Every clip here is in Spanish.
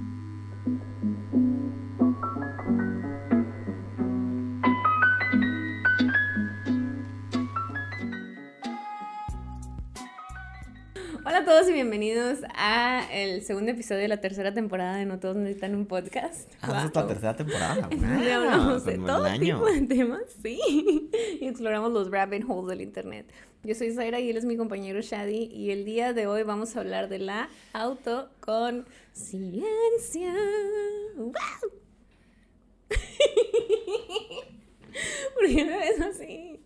Mm-hmm. Todos y bienvenidos a el segundo episodio de la tercera temporada de No Todos Necesitan un Podcast. Ah, esta es la tercera temporada. Donde Wow, hablamos de todo año. tipo de temas, sí, y exploramos los rabbit holes del internet. Yo soy Zaira y él es mi compañero Shadi y el día de hoy vamos a hablar de la autoconciencia. ¡Wow! ¿Por qué me ves así?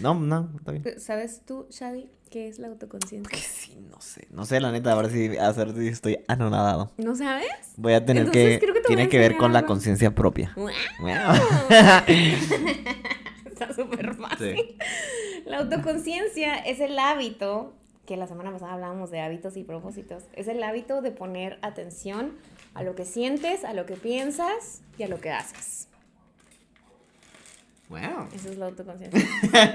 No, no, está bien. ¿Sabes tú, Shadi, qué es la autoconciencia? Que sí, no sé. No sé, la neta, a ver si, a ver si estoy anonadado. ¿No sabes? Voy a tener Entonces, que. creo que te voy tiene que ver con la conciencia propia. Está súper fácil. Sí. La autoconciencia es el hábito, que la semana pasada hablábamos de hábitos y propósitos, es el hábito de poner atención a lo que sientes, a lo que piensas y a lo que haces. Wow. Esa es la autoconciencia.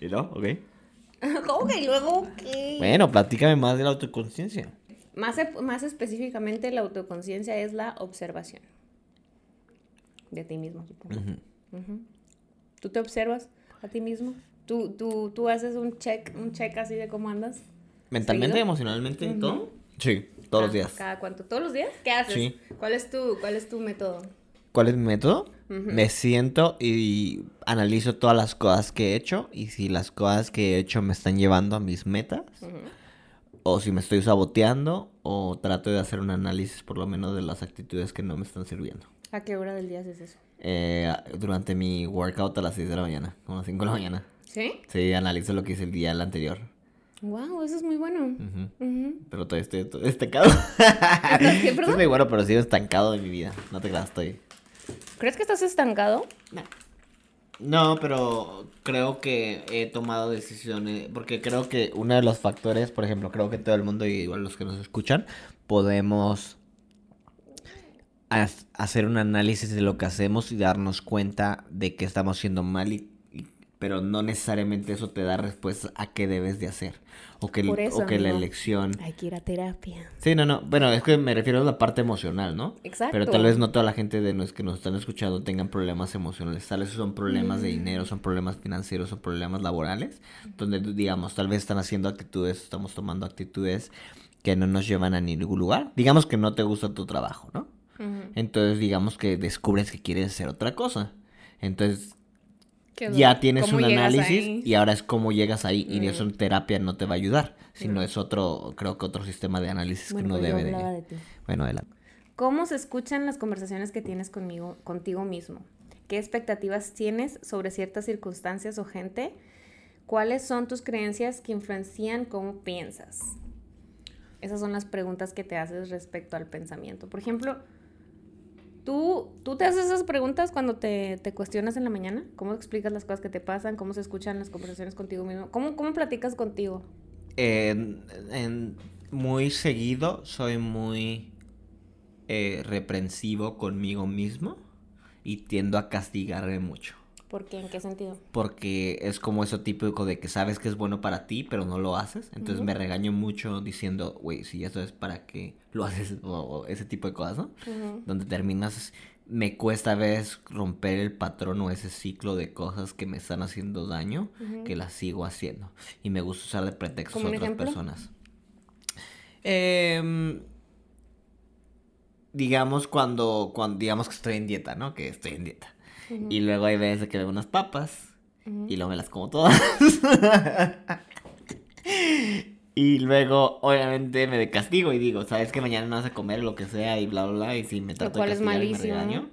¿Y no? Ok. ¿Cómo que luego qué? Bueno, platícame más de la autoconciencia. Más, más específicamente, la autoconciencia es la observación de ti mismo, supongo. ¿Tú te observas a ti mismo? ¿Tú, tú, tú haces un check, un check así de cómo andas? ¿Mentalmente, ¿Seguido? emocionalmente y Ujú. todo? Sí, todos los días. ¿Cada cuánto? ¿Todos los días? ¿Qué haces? Sí. ¿Cuál es tu, cuál es tu método? ¿Cuál es mi método? Ujú. Me siento y analizo todas las cosas que he hecho y si las cosas que he hecho me están llevando a mis metas Ujú. o si me estoy saboteando o trato de hacer un análisis por lo menos de las actitudes que no me están sirviendo. ¿A qué hora del día haces eso? Eh, durante mi workout a las 6 de la mañana, como a las 5 de la mañana. ¿Sí? Sí, analizo lo que hice el día anterior. Wow, eso es muy bueno. Ujú. Ujú. Pero todavía estoy estoy estancado. qué, es muy bueno, pero sigo estancado en mi vida. No te creas, estoy. ¿Crees que estás estancado? No, pero creo que he tomado decisiones, porque creo que uno de los factores, por ejemplo, creo que todo el mundo y igual los que nos escuchan, podemos hacer un análisis de lo que hacemos y darnos cuenta de que estamos haciendo mal, y, y- pero no necesariamente eso te da respuesta a qué debes de hacer, o que, el- Por eso, o que la elección... Hay que ir a terapia. Sí, no, no, bueno, es que me refiero a la parte emocional, ¿no? Exacto. Pero tal vez no toda la gente de los que nos están escuchando tengan problemas emocionales. Tal vez son problemas de dinero, son problemas financieros, son problemas laborales. Donde, digamos, tal vez están haciendo actitudes, estamos tomando actitudes que no nos llevan a ningún lugar. Digamos que no te gusta tu trabajo, ¿no? Entonces, digamos que descubres que quieres hacer otra cosa. Entonces, ya tienes ¿Cómo un análisis ahí? y ahora es cómo llegas ahí. Y Mm. eso en terapia no te va a ayudar, sino es otro, creo que otro sistema de análisis Bueno, que uno pues debe de... de ti. Bueno, adelante. ¿Cómo se escuchan las conversaciones que tienes conmigo, contigo mismo? ¿Qué expectativas tienes sobre ciertas circunstancias o gente? ¿Cuáles son tus creencias que influencian cómo piensas? Esas son las preguntas que te haces respecto al pensamiento. Por ejemplo, ¿tú, ¿tú te haces esas preguntas cuando te, te cuestionas en la mañana? ¿Cómo explicas las cosas que te pasan? ¿Cómo se escuchan las conversaciones contigo mismo? ¿Cómo, cómo platicas contigo? En- muy seguido soy muy eh, reprensivo conmigo mismo y tiendo a castigarme mucho. ¿Por qué? ¿En qué sentido? Porque es como eso típico de que sabes que es bueno para ti, pero no lo haces. Entonces me regaño mucho diciendo, güey, si eso es para que lo haces o, o ese tipo de cosas, ¿no? Donde terminas, me cuesta a veces romper el patrón o ese ciclo de cosas que me están haciendo daño, que las sigo haciendo. Y me gusta usar de pretextos ¿Como a otras ejemplo? personas. Em, digamos cuando, cuando, digamos que estoy en dieta, ¿no? Que estoy en dieta. Ujú. Y luego hay veces que veo unas papas Ujú. y luego me las como todas. y luego, obviamente, me de castigo y digo, ¿sabes que mañana no vas a comer lo que sea y bla, bla, bla? Y si me trato de castigar y me regaño.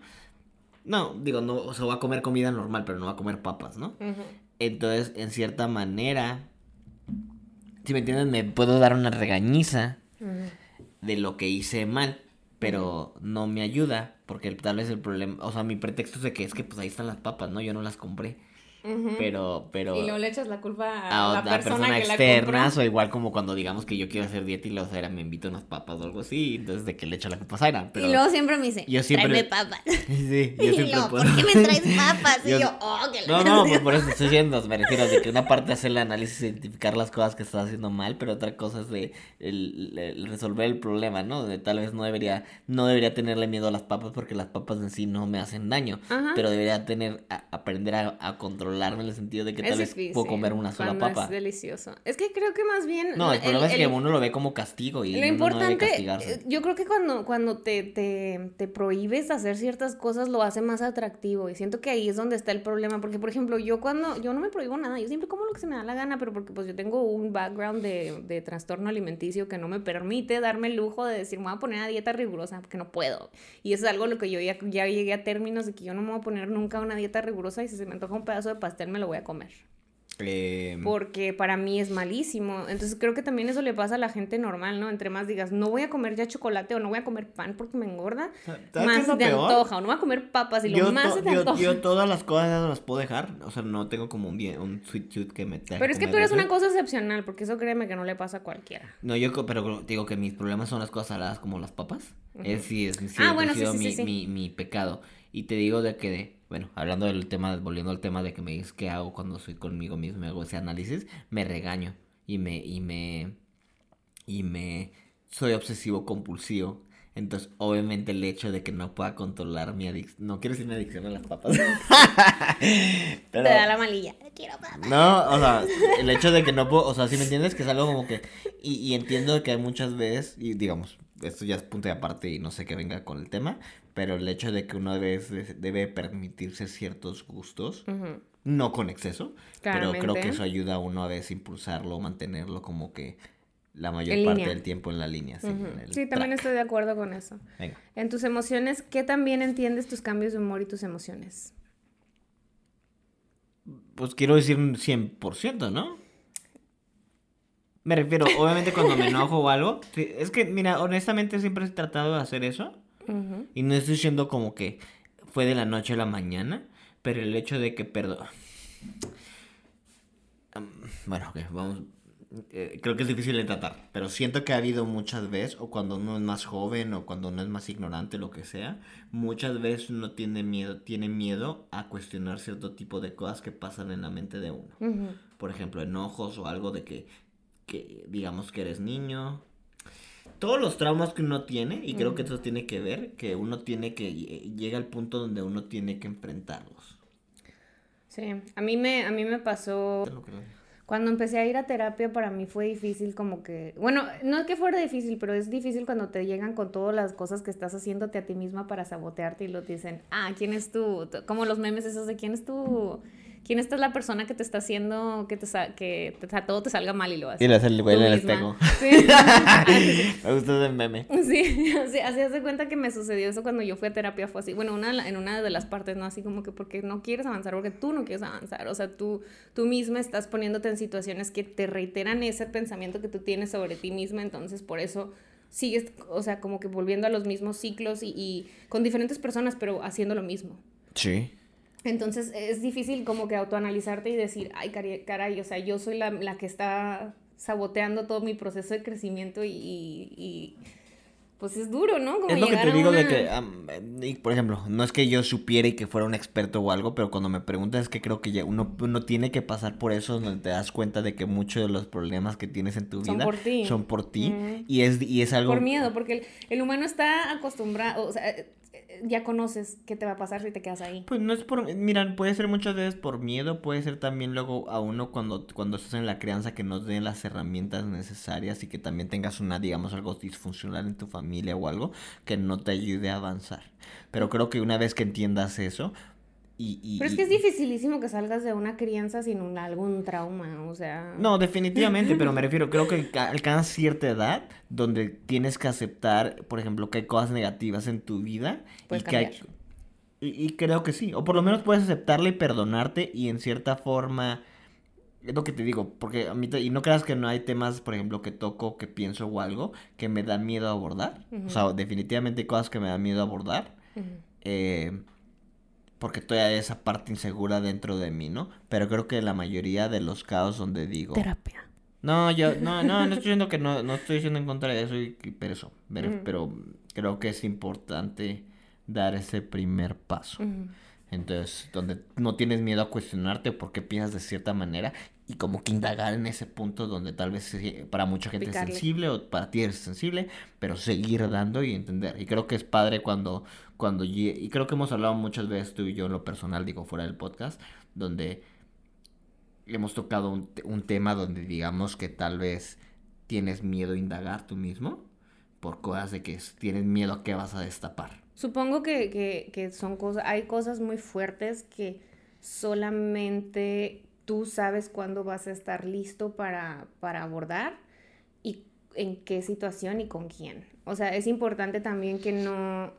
No, digo, no, o sea, voy a comer comida normal, pero no voy a comer papas, ¿no? Ujú. Entonces, en cierta manera, si me entiendes, me puedo dar una regañiza de lo que hice mal, pero no me ayuda, porque tal vez el problema, o sea, mi pretexto es de que es que pues ahí están las papas, ¿no? Yo no las compré. Pero, pero... Y luego le echas la culpa a, la, persona, que externa, o igual como cuando digamos que yo quiero hacer dieta y luego Zaira me invita unas papas o algo así, entonces de que le echo la culpa a Zaira. Pero... Y luego siempre me dice, yo siempre... tráeme papas. Sí, yo y luego, ¿por qué me traes papas? Y yo, oh, que No, no, pues por eso estoy diciendo, me refiero de que una parte es el análisis, identificar las cosas que estás haciendo mal, pero otra cosa es de el, resolver el problema, ¿no? De tal vez no debería, no debería tenerle miedo a las papas porque las papas en sí no me hacen daño, pero debería tener, aprender a, a controlarme en el sentido de que tal vez puedo comer una sola papa. Es delicioso. Es que creo que más bien. No, el problema es que uno lo ve como castigo y lo importante. Eh, yo creo que cuando, cuando te, te, te prohíbes hacer ciertas cosas lo hace más atractivo. Y siento que ahí es donde está el problema. Porque, por ejemplo, yo cuando. Yo no me prohíbo nada. Yo siempre como lo que se me da la gana, pero porque pues yo tengo un background de, de trastorno alimenticio que no me permite darme el lujo de decir, me voy a poner a dieta rigurosa porque no puedo. Y eso es algo lo que yo ya, ya llegué a términos de que yo no me voy a poner nunca una dieta rigurosa y si se me antoja un pedazo de pastel me lo voy a comer. Em, Porque para mí es malísimo. Entonces creo que también eso le pasa a la gente normal, ¿no? Entre más digas, no voy a comer ya chocolate o no voy a comer pan porque me engorda, más te antoja. O no voy a comer papas y lo más se te antoja. Yo, todas las cosas las puedo dejar. O sea, no tengo como un, bien, un sweet tooth que me Pero es que tú eres una cosa excepcional porque eso créeme que no le pasa a cualquiera. No, yo pero digo que mis problemas son las cosas saladas como las papas. Es sí, es, ah, bueno, sí, mi, mi, mi pecado. Y te digo de que bueno, hablando del tema, volviendo al tema de que me dices qué hago cuando soy conmigo mismo y hago ese análisis, me regaño y me, y me, y me, soy obsesivo compulsivo. Entonces, obviamente el hecho de que no pueda controlar mi adicción, no quiero decir mi adicción a las papas. Te da la malilla, quiero papas. No, o sea, el hecho de que no puedo, o sea, si me entiendes que es algo como que, y, y entiendo que hay muchas veces, y digamos, esto ya es punto de aparte y no sé qué venga con el tema, pero el hecho de que uno debe, debe permitirse ciertos gustos, no con exceso, pero creo que eso ayuda a uno a veces impulsarlo, mantenerlo como que la mayor parte del tiempo en la línea. Sí, también estoy de acuerdo con eso. En tus emociones, ¿qué también entiendes tus cambios de humor y tus emociones? Pues quiero decir un 100%, ¿no? Me refiero, obviamente cuando me enojo o algo, es que, mira, honestamente siempre he tratado de hacer eso y no estoy diciendo como que fue de la noche a la mañana, pero el hecho de que, perdón. bueno, ok, vamos. Eh, creo que es difícil de tratar, pero siento que ha habido muchas veces, o cuando uno es más joven, o cuando uno es más ignorante, lo que sea, muchas veces uno tiene miedo, tiene miedo a cuestionar cierto tipo de cosas que pasan en la mente de uno. Por ejemplo, enojos o algo de que, que digamos que eres niño, todos los traumas que uno tiene, y creo que eso tiene que ver, que uno tiene que, llega al punto donde uno tiene que enfrentarlos. Sí, a mí me, a mí me pasó... Cuando empecé a ir a terapia para mí fue difícil como que, bueno, no es que fuera difícil, pero es difícil cuando te llegan con todas las cosas que estás haciéndote a ti misma para sabotearte y lo dicen, ah, ¿quién es tú? Como los memes esos de quién es tú quién esta es la persona que te está haciendo que, te que todo te salga mal y lo hace. Y le hace el güey en el espejo. Sí. me gusta ese meme. Sí, así, así hace cuenta que me sucedió eso cuando yo fui a terapia, fue así. Bueno, una, en una de las partes, ¿no? Así como que porque no quieres avanzar, porque tú no quieres avanzar. O sea, tú, tú misma estás poniéndote en situaciones que te reiteran ese pensamiento que tú tienes sobre ti misma, entonces por eso sigues, o sea, como que volviendo a los mismos ciclos y, y con diferentes personas, pero haciendo lo mismo. Sí. Entonces es difícil como que autoanalizarte y decir, ay, caray, o sea, yo soy la, la que está saboteando todo mi proceso de crecimiento y, y, pues es duro, ¿no? Como es lo que te digo de que, por ejemplo, no es que yo supiera y que fuera un experto o algo, pero cuando me preguntas es que creo que ya uno, uno tiene que pasar por eso donde te das cuenta de que muchos de los problemas que tienes en tu vida son por ti, son por ti y, es, y es algo... Por miedo, porque el, el humano está acostumbrado, o sea, ya conoces qué te va a pasar si te quedas ahí. Pues no es por, mira, puede ser muchas veces por miedo, puede ser también luego a uno cuando, cuando estás en la crianza que no den las herramientas necesarias y que también tengas una, digamos, algo disfuncional en tu familia o algo que no te ayude a avanzar. Pero creo que una vez que entiendas eso, pero es que es dificilísimo que salgas de una crianza sin algún trauma, o sea... No, definitivamente, pero me refiero, creo que alcanzas cierta edad donde tienes que aceptar, por ejemplo, que hay cosas negativas en tu vida y que hay... Y, creo que sí, o por lo menos puedes aceptarla y perdonarte y en cierta forma... Es lo que te digo, porque a mí, y no creas que no hay temas, por ejemplo, que toco, que pienso o algo, que me da miedo abordar. O sea, definitivamente hay cosas que me dan miedo abordar. eh, porque todavía hay esa parte insegura dentro de mí, ¿no? Pero creo que la mayoría de los casos donde digo... Terapia. No, yo, no, no, no estoy diciendo que no, no estoy diciendo en contra de eso, y, pero eso, pero, pero creo que es importante dar ese primer paso. Entonces, donde no tienes miedo a cuestionarte por qué piensas de cierta manera y como que indagar en ese punto donde tal vez para mucha gente es sensible o para ti es sensible, pero seguir dando y entender. Y creo que es padre cuando, cuando, y creo que hemos hablado muchas veces tú y yo en lo personal, digo, fuera del podcast, donde hemos tocado un, un tema donde digamos que tal vez tienes miedo a indagar tú mismo por cosas de que tienes miedo a qué vas a destapar. Supongo que, que, que son cosas, hay cosas muy fuertes que solamente tú sabes cuándo vas a estar listo para, para abordar y en qué situación y con quién. O sea, es importante también que no,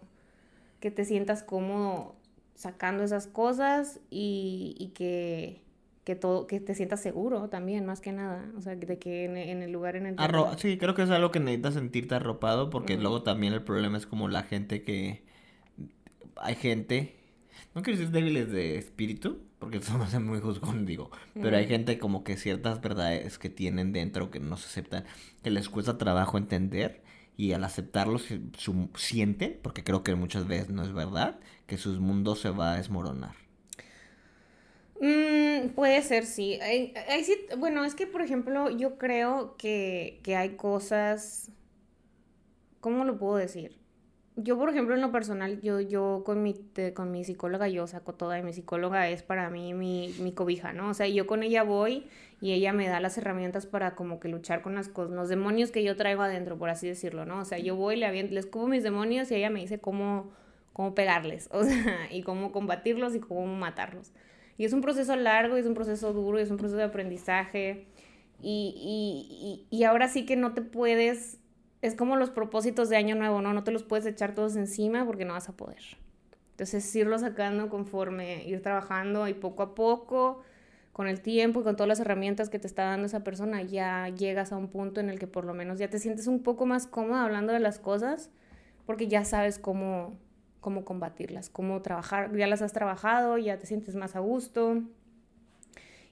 que te sientas cómodo sacando esas cosas y, y que, que, todo, que te sientas seguro también, más que nada. O sea, de que en, el lugar en el que... sí, creo que es algo que necesitas sentirte arropado porque luego también el problema es como la gente que hay gente, no quiero decir débiles de espíritu, porque eso me hace muy juzgón, digo, pero hay gente como que ciertas verdades que tienen dentro que no se aceptan, que les cuesta trabajo entender y al aceptarlos su, sienten, porque creo que muchas veces no es verdad, que su mundo se va a desmoronar. Mm, puede ser, sí. Bueno, es que, por ejemplo, yo creo que, que hay cosas... ¿Cómo lo puedo decir? Yo, por ejemplo, en lo personal, yo, yo con, mi, con mi psicóloga, yo saco toda y mi psicóloga es para mí mi, mi, cobija, ¿no? O sea, yo con ella voy y ella me da las herramientas para como que luchar con las cosas, los demonios que yo traigo adentro, por así decirlo, ¿no? O sea, yo voy, le les cubo mis demonios y ella me dice cómo, cómo pegarles, o sea, y cómo combatirlos y cómo matarlos. Y es un proceso largo, es un proceso duro, es un proceso de aprendizaje. Y, y, y ahora sí que no te puedes es como los propósitos de año nuevo, ¿no? No te los puedes echar todos encima porque no vas a poder. Entonces, irlo sacando conforme ir trabajando y poco a poco, con el tiempo y con todas las herramientas que te está dando esa persona, ya llegas a un punto en el que por lo menos ya te sientes un poco más cómoda hablando de las cosas porque ya sabes cómo, cómo combatirlas, cómo trabajar, ya las has trabajado, ya te sientes más a gusto.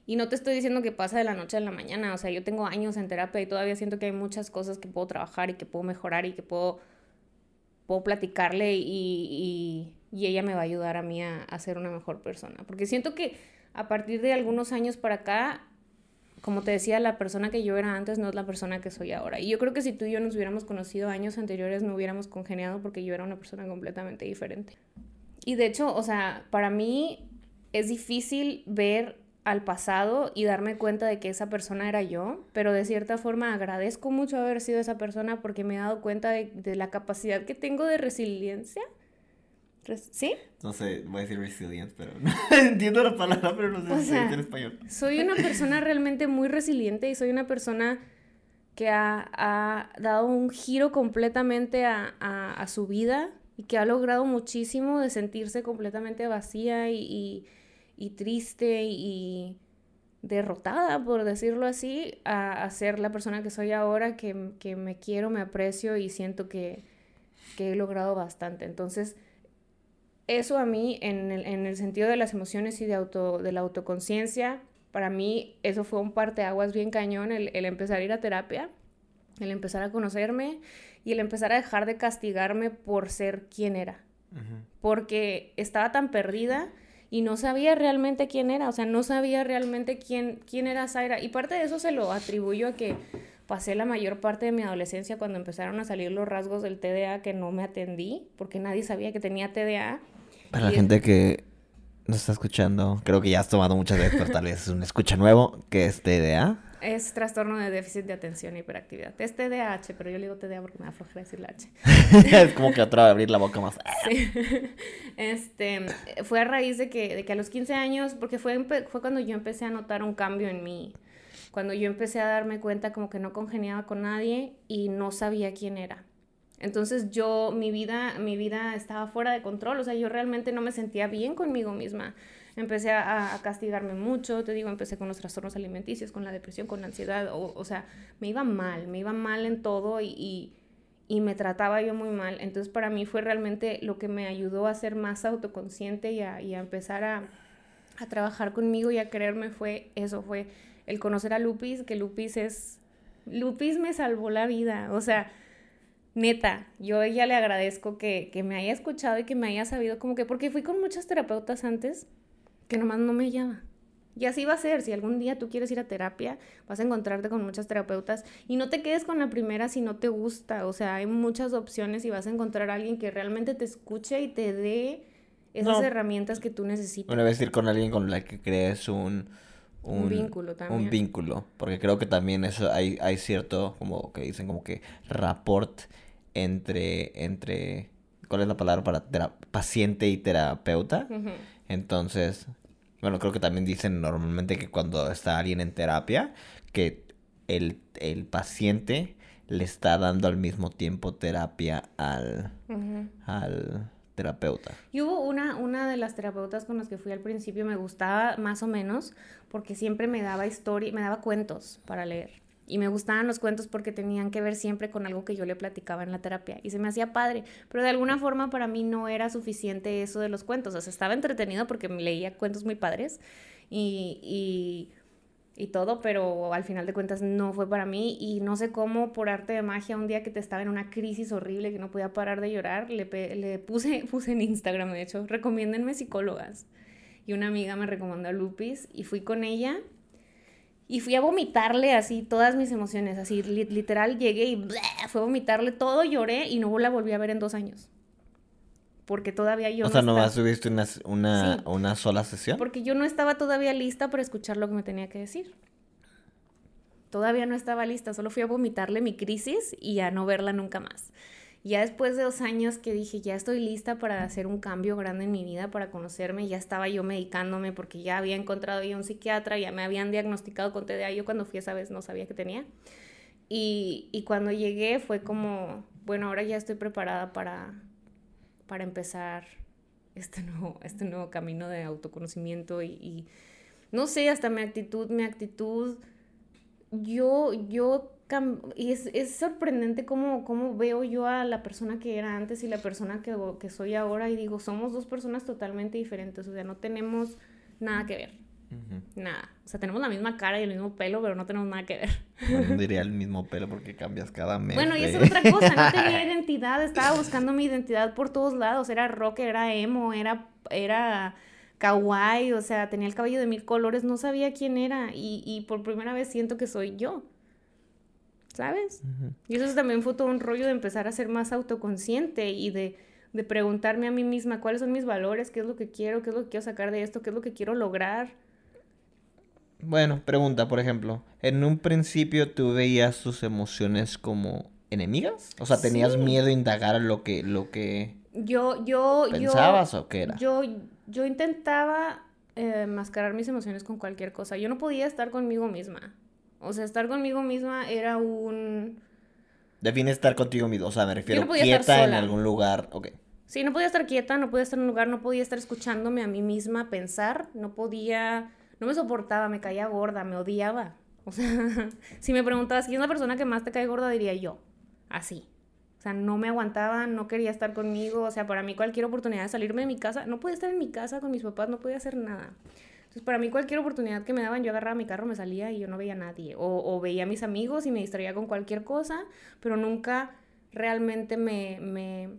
Y no te estoy diciendo que pasa de la noche a la mañana, o sea, yo tengo años en terapia y todavía siento que hay muchas cosas que puedo trabajar y que puedo mejorar y que puedo, puedo platicarle y, y, ella me va a ayudar a mí a, a, ser una mejor persona. Porque siento que a partir de algunos años para acá, como te decía, la persona que yo era antes no es la persona que soy ahora. Y yo creo que si tú y yo nos hubiéramos conocido años anteriores no hubiéramos congeniado porque yo era una persona completamente diferente. Y de hecho, o sea, para mí es difícil ver al pasado y darme cuenta de que esa persona era yo, pero de cierta forma agradezco mucho haber sido esa persona porque me he dado cuenta de, la capacidad que tengo de resiliencia. ¿Sí? No sé, voy a decir resilience, pero entiendo la palabra, pero no sé si se dice en español. Soy una persona realmente muy resiliente y soy una persona que ha, dado un giro completamente a, a, su vida y que ha logrado muchísimo de sentirse completamente vacía y y triste y derrotada, por decirlo así, a, ser la persona que soy ahora, que, me quiero, me aprecio y siento que, he logrado bastante. Entonces, eso a mí, en el, sentido de las emociones y de, auto, de la autoconciencia, para mí eso fue un parteaguas bien cañón, el, empezar a ir a terapia, el empezar a conocerme y el empezar a dejar de castigarme por ser quien era. Porque estaba tan perdida y no sabía realmente quién era, o sea, no sabía realmente quién, quién era Zaira. Y parte de eso se lo atribuyo a que pasé la mayor parte de mi adolescencia cuando empezaron a salir los rasgos del TDA que no me atendí, porque nadie sabía que tenía TDA. Para la gente que nos está escuchando, creo que ya has tomado muchas veces, pero tal vez es un escucha nuevo, que es TDA. Es trastorno de déficit de atención y hiperactividad. Es TDAH, pero yo le digo TDA porque me da flojera decir la H. es como que otra vez abrir la boca más. sí. Este, fue a raíz de que, de que a los 15 años, porque fue, fue cuando yo empecé a notar un cambio en mí. Cuando yo empecé a darme cuenta como que no congeniaba con nadie y no sabía quién era. Entonces yo, mi vida, mi vida estaba fuera de control, o sea, yo realmente no me sentía bien conmigo misma empecé a, castigarme mucho, te digo, empecé con los trastornos alimenticios, con la depresión, con la ansiedad, o, o sea, me iba mal, me iba mal en todo y, y me trataba yo muy mal. Entonces para mí fue realmente lo que me ayudó a ser más autoconsciente y a, y a empezar a, a, trabajar conmigo y a quererme fue eso, fue el conocer a Lupis, que Lupis es... Lupis me salvó la vida, o sea, neta, yo a ella le agradezco que, que me haya escuchado y que me haya sabido como que, porque fui con muchas terapeutas antes que nomás no me hallaba. Y así va a ser, si algún día tú quieres ir a terapia, vas a encontrarte con muchas terapeutas y no te quedes con la primera si no te gusta, o sea, hay muchas opciones y vas a encontrar a alguien que realmente te escuche y te dé esas herramientas que tú necesitas. Una vez ir con alguien con la que crees un, un, vínculo también. Un vínculo, porque creo que también eso hay, hay cierto, como que dicen, como que rapport entre, entre, ¿cuál es la palabra para paciente y terapeuta? Entonces, bueno, creo que también dicen normalmente que cuando está alguien en terapia, que el, paciente le está dando al mismo tiempo terapia al, al terapeuta. Y hubo una, una de las terapeutas con las que fui al principio, me gustaba más o menos, porque siempre me daba historia, me daba cuentos para leer. Y me gustaban los cuentos porque tenían que ver siempre con algo que yo le platicaba en la terapia. Y se me hacía padre. Pero de alguna forma para mí no era suficiente eso de los cuentos. O sea, estaba entretenido porque leía cuentos muy padres y, y, y todo, pero al final de cuentas no fue para mí. Y no sé cómo, por arte de magia, un día que te estaba en una crisis horrible, que no podía parar de llorar, le, le puse, puse en Instagram, de hecho, recomiéndenme psicólogas. Y una amiga me recomendó a Lupis y fui con ella y fui a vomitarle así todas mis emociones, así literal llegué y fue a vomitarle todo, lloré y no la volví a ver en dos años. Porque todavía yo... O sea, nomás tuviste una, una, una sola sesión. Porque yo no estaba todavía lista para escuchar lo que me tenía que decir. Todavía no estaba lista, solo fui a vomitarle mi crisis y a no verla nunca más ya después de dos años que dije, ya estoy lista para hacer un cambio grande en mi vida, para conocerme, ya estaba yo medicándome porque ya había encontrado yo un psiquiatra, ya me habían diagnosticado con TDA, yo cuando fui esa vez no sabía que tenía. Y, y cuando llegué fue como, bueno, ahora ya estoy preparada para, para empezar este nuevo, este nuevo camino de autoconocimiento y, y no sé, hasta mi actitud, mi actitud, yo, yo y es, es sorprendente cómo, cómo, veo yo a la persona que era antes y la persona que, que, soy ahora y digo, somos dos personas totalmente diferentes, o sea, no tenemos nada que ver. Nada. O sea, tenemos la misma cara y el mismo pelo, pero no tenemos nada que ver. No diría el mismo pelo porque cambias cada mes. Bueno, y es otra cosa. No tenía identidad. Estaba buscando mi identidad por todos lados. Era rock, era emo, era, era kawaii. O sea, tenía el cabello de mil colores. No sabía quién era. Y, y por primera vez siento que soy yo. ¿Sabes? Y eso también fue todo un rollo de empezar a ser más autoconsciente y de, de, preguntarme a mí misma cuáles son mis valores, qué es lo que quiero, qué es lo que quiero sacar de esto, qué es lo que quiero lograr. Bueno, pregunta, por ejemplo, ¿en un principio tú veías tus emociones como enemigas? O sea, ¿tenías miedo a indagar lo que, lo que yo, yo, pensabas o qué era? Yo, yo intentaba eh, mascarar mis emociones con cualquier cosa. Yo no podía estar conmigo misma. O sea, estar conmigo misma era un... Define estar contigo mismo, o sea, me refiero quieta en algún lugar, ok. Sí, no podía estar quieta, no podía estar en un lugar, no podía estar escuchándome a mí misma pensar, no podía, no me soportaba, me caía gorda, me odiaba. O sea, si me preguntabas quién es la persona que más te cae gorda, diría yo, así. O sea, no me aguantaba, no quería estar conmigo, o sea, para mí cualquier oportunidad de salirme de mi casa, no podía estar en mi casa con mis papás, no podía hacer nada. Entonces, para mí cualquier oportunidad que me daban, yo agarraba mi carro, me salía y yo no veía a nadie. O, veía a mis amigos y me distraía con cualquier cosa, pero nunca realmente me, me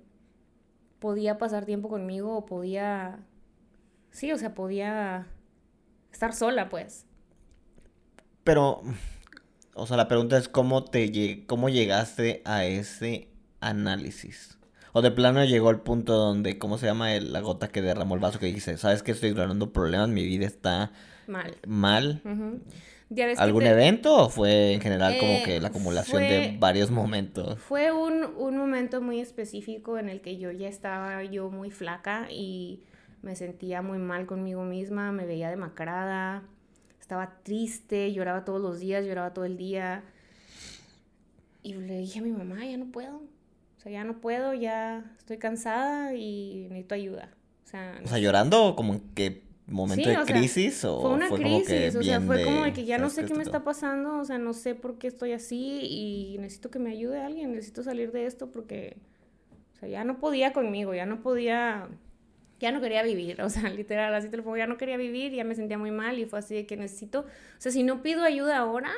podía pasar tiempo conmigo o podía... Sí, o sea, podía estar sola, pues. Pero, o sea, la pregunta es cómo te cómo llegaste a ese análisis. O de plano llegó el punto donde, ¿cómo se llama? la gota que derramó el vaso que dice, ¿sabes que estoy ganando problemas? Mi vida está mal. Mal. ¿Algún evento o fue en general como que la eh, acumulación de varios momentos? Fue un, un momento muy específico en el que yo ya estaba yo muy flaca y me sentía muy mal conmigo misma, me veía demacrada, estaba triste, lloraba todos los días, lloraba todo el día. Y le dije a mi mamá, ya no puedo, o sea, ya no puedo, ya estoy cansada y necesito ayuda. O sea, o sea llorando como que momento de crisis o fue una fue crisis, como que o sea, fue de, como de que ya no ¿sabes sé qué me está pasando, o sea, no sé por qué estoy así y necesito que me ayude alguien, necesito salir de esto porque, o sea, ya no podía conmigo, ya no podía, ya no quería vivir, o sea, literal, así te lo pongo, ya no quería vivir, ya me sentía muy mal y fue así de que necesito, o sea, si no pido ayuda ahora,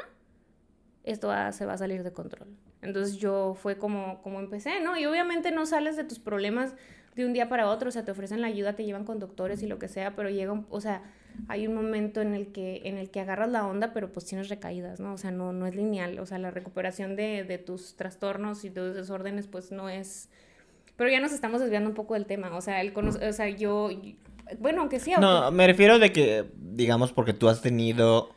esto va- se va a salir de control. Entonces yo fue como, como empecé, ¿no? Y obviamente no sales de tus problemas de un día para otro, o sea, te ofrecen la ayuda, te llevan con doctores y lo que sea, pero llega, un, o sea, hay un momento en el que, en el que agarras la onda, pero pues tienes recaídas, ¿no? O sea, no, no es lineal, o sea, la recuperación de, de tus trastornos y tus desórdenes, pues no es... Pero ya nos estamos desviando un poco del tema, o sea, el cono- o sea, yo, bueno, aunque sí, No, me refiero de que, digamos, porque tú has tenido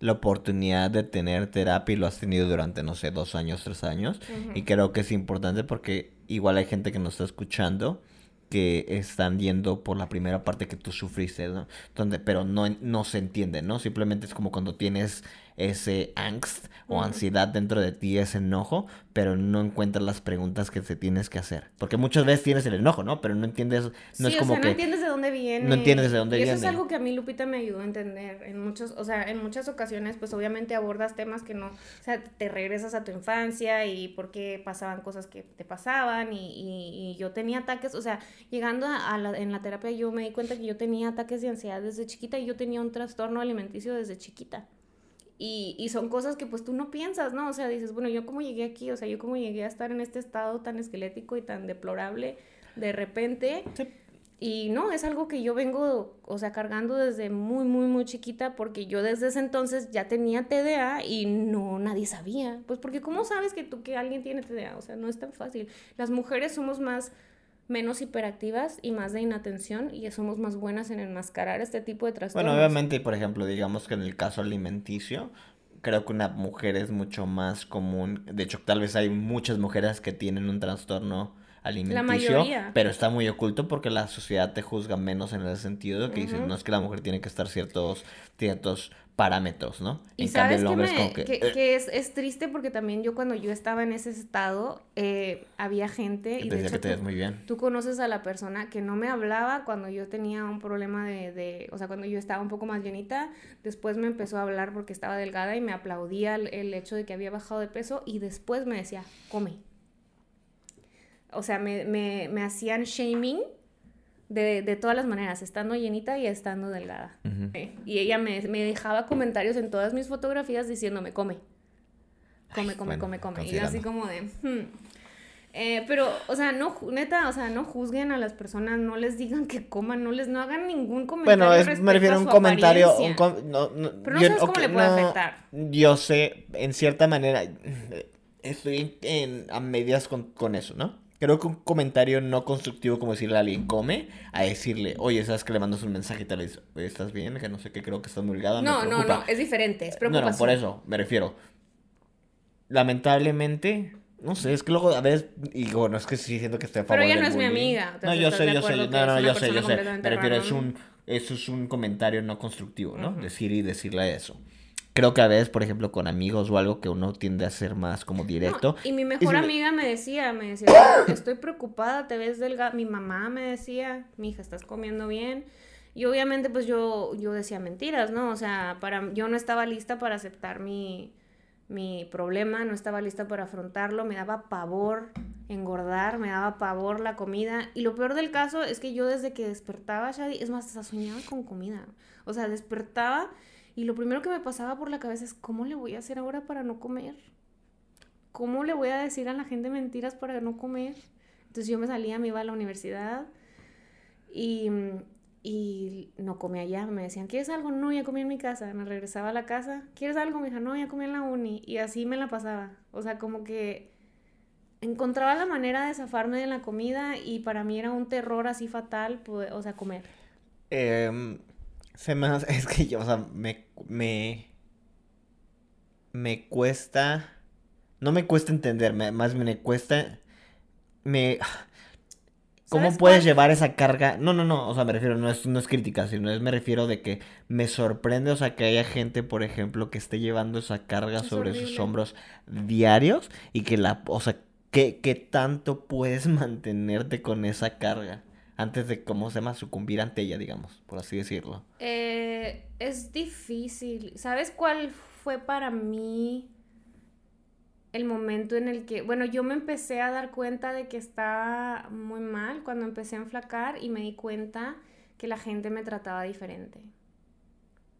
la oportunidad de tener terapia y lo has tenido durante, no sé, dos años, tres años. Y creo que es importante porque igual hay gente que nos está escuchando que están yendo por la primera parte que tú sufriste, ¿no? Donde, pero no, no se entiende, ¿no? Simplemente es como cuando tienes ese angst o ansiedad dentro de ti, ese enojo, pero no encuentras las preguntas que te tienes que hacer. Porque muchas veces tienes el enojo, ¿no? Pero no entiendes, no sí, es o como sea, que... no entiendes de dónde viene. no entiendes de dónde y eso viene. es algo que a mí Lupita me ayudó a entender. En muchos, o sea, en muchas ocasiones, pues obviamente abordas temas que no, o sea, te regresas a tu infancia y por qué pasaban cosas que te pasaban y, y- y yo tenía ataques, o sea, llegando a, a la, en la terapia yo me di cuenta que yo tenía ataques de ansiedad desde chiquita y yo tenía un trastorno alimenticio desde chiquita. Y, y son cosas que pues tú no piensas, ¿no? O sea, dices, bueno, yo cómo llegué aquí, o sea, yo cómo llegué a estar en este estado tan esquelético y tan deplorable de repente. Y no, es algo que yo vengo, o sea, cargando desde muy, muy, muy chiquita, porque yo desde ese entonces ya tenía TDA y no, nadie sabía. Pues porque ¿cómo sabes que tú, que alguien tiene TDA? O sea, no es tan fácil. Las mujeres somos más, menos hiperactivas y más de inatención y somos más buenas en enmascarar este tipo de trastornos. Bueno, obviamente, por ejemplo, digamos que en el caso alimenticio, creo que una mujer es mucho más común. De hecho, tal vez hay muchas mujeres que tienen un trastorno alimenticio, mayoría. pero está muy oculto porque la sociedad te juzga menos en el sentido de que dicen, Ujú. no es que la mujer tiene que estar ciertos, ciertos parámetros, ¿no? Y en cambio, sabes el que, es como que... que- "Eh", que es, es triste porque también yo cuando yo estaba en ese estado, eh, había gente, y de hecho que te tú- ves muy bien. Tú conoces a la persona que no me hablaba cuando yo tenía un problema de, de- o sea, cuando yo estaba un poco más llenita, después me empezó a hablar porque estaba delgada y me aplaudía el, el hecho de que había bajado de peso y después me decía, come. O sea, me, me- me hacían shaming de, de todas las maneras, estando llenita y estando delgada. Ujú. Eh, Y ella me, me dejaba comentarios en todas mis fotografías diciéndome, come, come, Ay, come, bueno, come, come. Y así como de, "Hmm". Eh, pero, o sea, no, neta, o sea, no juzguen a las personas, no les digan que coman, no les, no hagan ningún comentario Bueno, es, me refiero a un comentario, un com- no, no, Pero no yo- sabes cómo ok, le puede no, afectar. Yo sé, en cierta manera, estoy en, a medias con, con eso, ¿no? Creo que un comentario no constructivo como decirle a alguien come, a decirle, oye, sabes que le mandas un mensaje y te le dices, oye, ¿estás bien? Que no sé qué, creo que estás muy delgada, me No, no, preocupa". no, es diferente, es No, preocupación. no, por eso me refiero. Lamentablemente, no sé, es que luego a veces, y bueno, es que sí siento que estoy a Pero favor ella no es mi amiga, No, ¿estás- yo sé, yo sé, no, no, yo sé, yo sé. Me refiero, es un, eso es un comentario no constructivo, ¿no? Decir y decirle eso. Creo que a veces, por ejemplo, con amigos o algo que uno tiende a ser más como directo. No, y mi y mejor si- amiga me decía, me decía, estoy preocupada, te ves delgada. Mi mamá me decía, mi hija, estás comiendo bien. Y obviamente pues yo, yo decía mentiras, ¿no? O sea, para, yo no estaba lista para aceptar mi, mi problema, no estaba lista para afrontarlo, me daba pavor engordar, me daba pavor la comida. Y lo peor del caso es que yo desde que despertaba, Shadi, es más, hasta soñaba con comida. O sea, despertaba y lo primero que me pasaba por la cabeza es, ¿cómo le voy a hacer ahora para no comer? ¿Cómo le voy a decir a la gente mentiras para no comer? Entonces yo me salía, me iba a la universidad y, y no comía allá. Me decían, ¿quieres algo? No, ya comí en mi casa. Me regresaba a la casa. ¿Quieres algo? Me dijo, no, ya comí en la uni. Y así me la pasaba. O sea, como que encontraba la manera de zafarme de la comida y para mí era un terror así fatal, o sea, comer. Em, se me hace- es que yo, o sea, me, me, me cuesta, no me cuesta entender, me- más me cuesta, me, ¿cómo ¿Sabes puedes cuál? llevar esa carga? No, no, no, o sea, me refiero, no es, no es crítica, sino es, me refiero de que me sorprende, o sea, que haya gente, por ejemplo, que esté llevando esa carga Es sobre sus hombros diarios y que la, o sea, ¿qué, qué tanto puedes mantenerte con esa carga? Antes de, ¿cómo se llama? Sucumbir ante ella, digamos, por así decirlo. Eh, es difícil. ¿Sabes cuál fue para mí el momento en el que, bueno, yo me empecé a dar cuenta de que estaba muy mal cuando empecé a enflacar y me di cuenta que la gente me trataba diferente.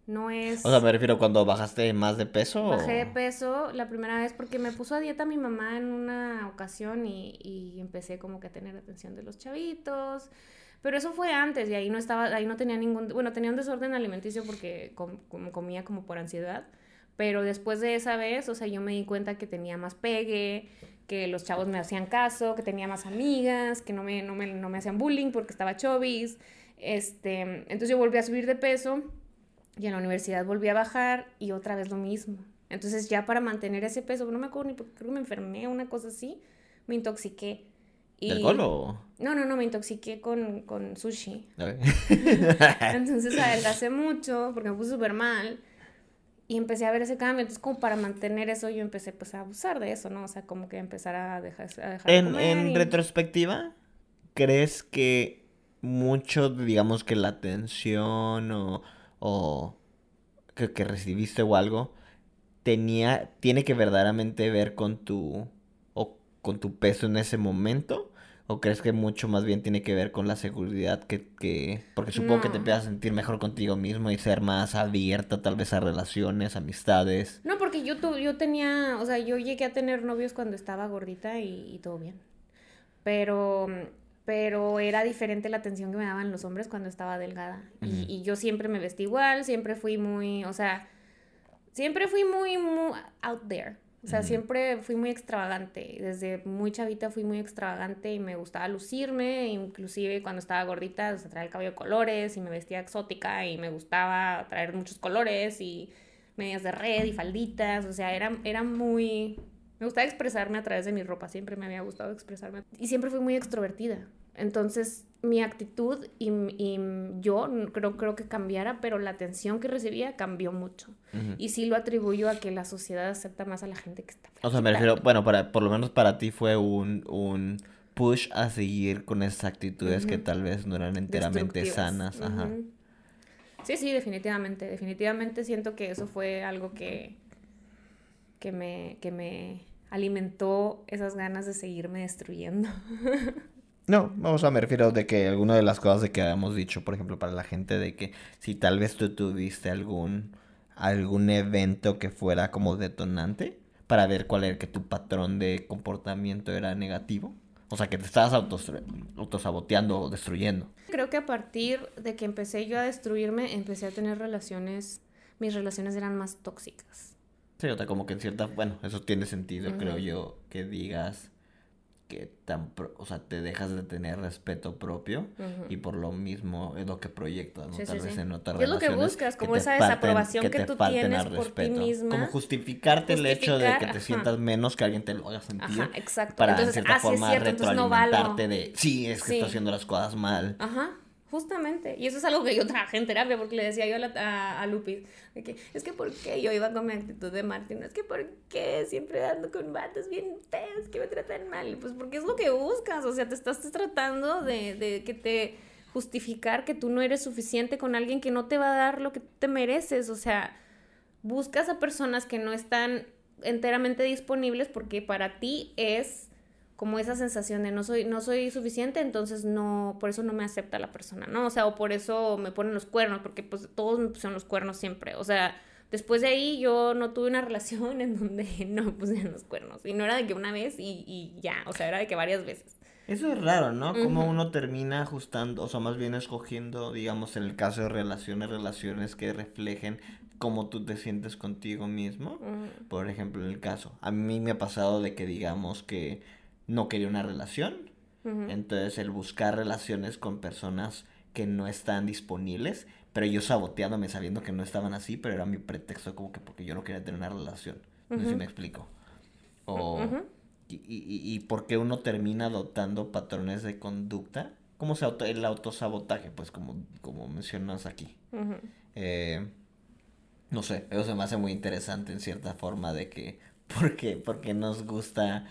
No es... O sea, me refiero cuando bajaste más de peso. Bajé de peso la primera vez porque me puso a dieta mi mamá en una ocasión y, y empecé como que a tener atención de los chavitos. Pero eso fue antes y ahí no estaba, ahí no tenía ningún, bueno, tenía un desorden alimenticio porque comía como por ansiedad. Pero después de esa vez, o sea, yo me di cuenta que tenía más pegue, que los chavos me hacían caso, que tenía más amigas, que no me, no me, no me hacían bullying porque estaba chovis. Este, entonces yo volví a subir de peso y en la universidad volví a bajar y otra vez lo mismo. Entonces ya para mantener ese peso, no me acuerdo ni porque creo que me enfermé, una cosa así, me intoxiqué. Y... ¿Del colo? No, no, no, me intoxiqué con, con sushi. Entonces adelgacé mucho porque me puse súper mal y empecé a ver ese cambio. Entonces, como para mantener eso, yo empecé pues a abusar de eso, ¿no? O sea, como que empezar a dejar, a dejar En, de en retrospectiva, ¿crees que mucho, digamos que la atención o o que, que recibiste o algo tenía tiene que verdaderamente ver con tu o con tu peso en ese momento o crees que mucho más bien tiene que ver con la seguridad que, que porque supongo que te empiezas a sentir mejor contigo mismo y ser más abierta tal vez a relaciones, amistades. No, porque yo tu, yo tenía, o sea, yo llegué a tener novios cuando estaba gordita y, y todo bien. Pero pero era diferente la atención que me daban los hombres cuando estaba delgada. y, yo siempre me vestí igual, siempre fui muy, o sea, siempre fui muy, muy out there. O sea, siempre fui muy extravagante. Desde muy chavita fui muy extravagante y me gustaba lucirme. Inclusive cuando estaba gordita, o sea, traía el cabello de colores y me vestía exótica y me gustaba traer muchos colores y medias de red y falditas. O sea, era, era muy, me gustaba expresarme a través de mi ropa, siempre me había gustado expresarme. Y siempre fui muy extrovertida. Entonces, mi actitud y, yo creo, creo que cambiara, pero la atención que recibía cambió mucho. Y sí lo atribuyo a que la sociedad acepta más a la gente que está. O sea, me refiero, bueno, para, por lo menos para ti fue un, un push a seguir con esas actitudes que tal vez no eran enteramente sanas. Ajá. Sí, sí, definitivamente. Definitivamente siento que eso fue algo que, que me, que me alimentó esas ganas de seguirme destruyendo. No, vamos a me refiero de que alguna de las cosas de que habíamos dicho, por ejemplo, para la gente de que si tal vez tú tuviste algún algún evento que fuera como detonante para ver cuál era que tu patrón de comportamiento era negativo. O sea, que te estabas autos, autosaboteando o destruyendo. Creo que a partir de que empecé yo a destruirme, empecé a tener relaciones, mis relaciones eran más tóxicas. Sí, o sea, como que en cierta, bueno, eso tiene sentido, creo yo, que digas que tan, o sea, te dejas de tener respeto propio y por lo mismo es lo que proyectas, ¿no? Tal vez en otra Es lo que buscas, como esa desaprobación que, tú tienes por ti misma. Como justificarte el hecho de que te sientas menos que alguien te lo haga sentir. Ajá, exacto. Para entonces, en cierta ah, forma cierto, retroalimentarte de, sí, es que estoy haciendo las cosas mal. Ajá. Justamente, y eso es algo que yo trabajé en terapia porque le decía yo a, a, Lupis, de que es que ¿por qué yo iba con mi actitud de Martín? Es que ¿por qué siempre ando con vatos bien feos que me tratan mal? Pues porque es lo que buscas, o sea, te estás tratando de, de que te justificar que tú no eres suficiente con alguien que no te va a dar lo que te mereces, o sea, buscas a personas que no están enteramente disponibles porque para ti es como esa sensación de no soy, no soy suficiente, entonces no, por eso no me acepta la persona, ¿no? O sea, o por eso me ponen los cuernos, porque pues todos me pusieron los cuernos siempre. O sea, después de ahí yo no tuve una relación en donde no me pusieron los cuernos. Y no era de que una vez y, y ya, o sea, era de que varias veces. Eso es raro, ¿no? Como uno termina ajustando, o sea, más bien escogiendo, digamos, en el caso de relaciones, relaciones que reflejen cómo tú te sientes contigo mismo. Por ejemplo, en el caso, a mí me ha pasado de que digamos que no quería una relación. Entonces el buscar relaciones con personas que no están disponibles, pero yo saboteándome sabiendo que no estaban así, pero era mi pretexto como que porque yo no quería tener una relación. No sé si me explico. O, y, y, y, por qué uno termina adoptando patrones de conducta. ¿Cómo se auto, el autosabotaje? Pues como, como mencionas aquí. Eh, no sé, eso se me hace muy interesante en cierta forma de que, ¿por qué? Porque nos gusta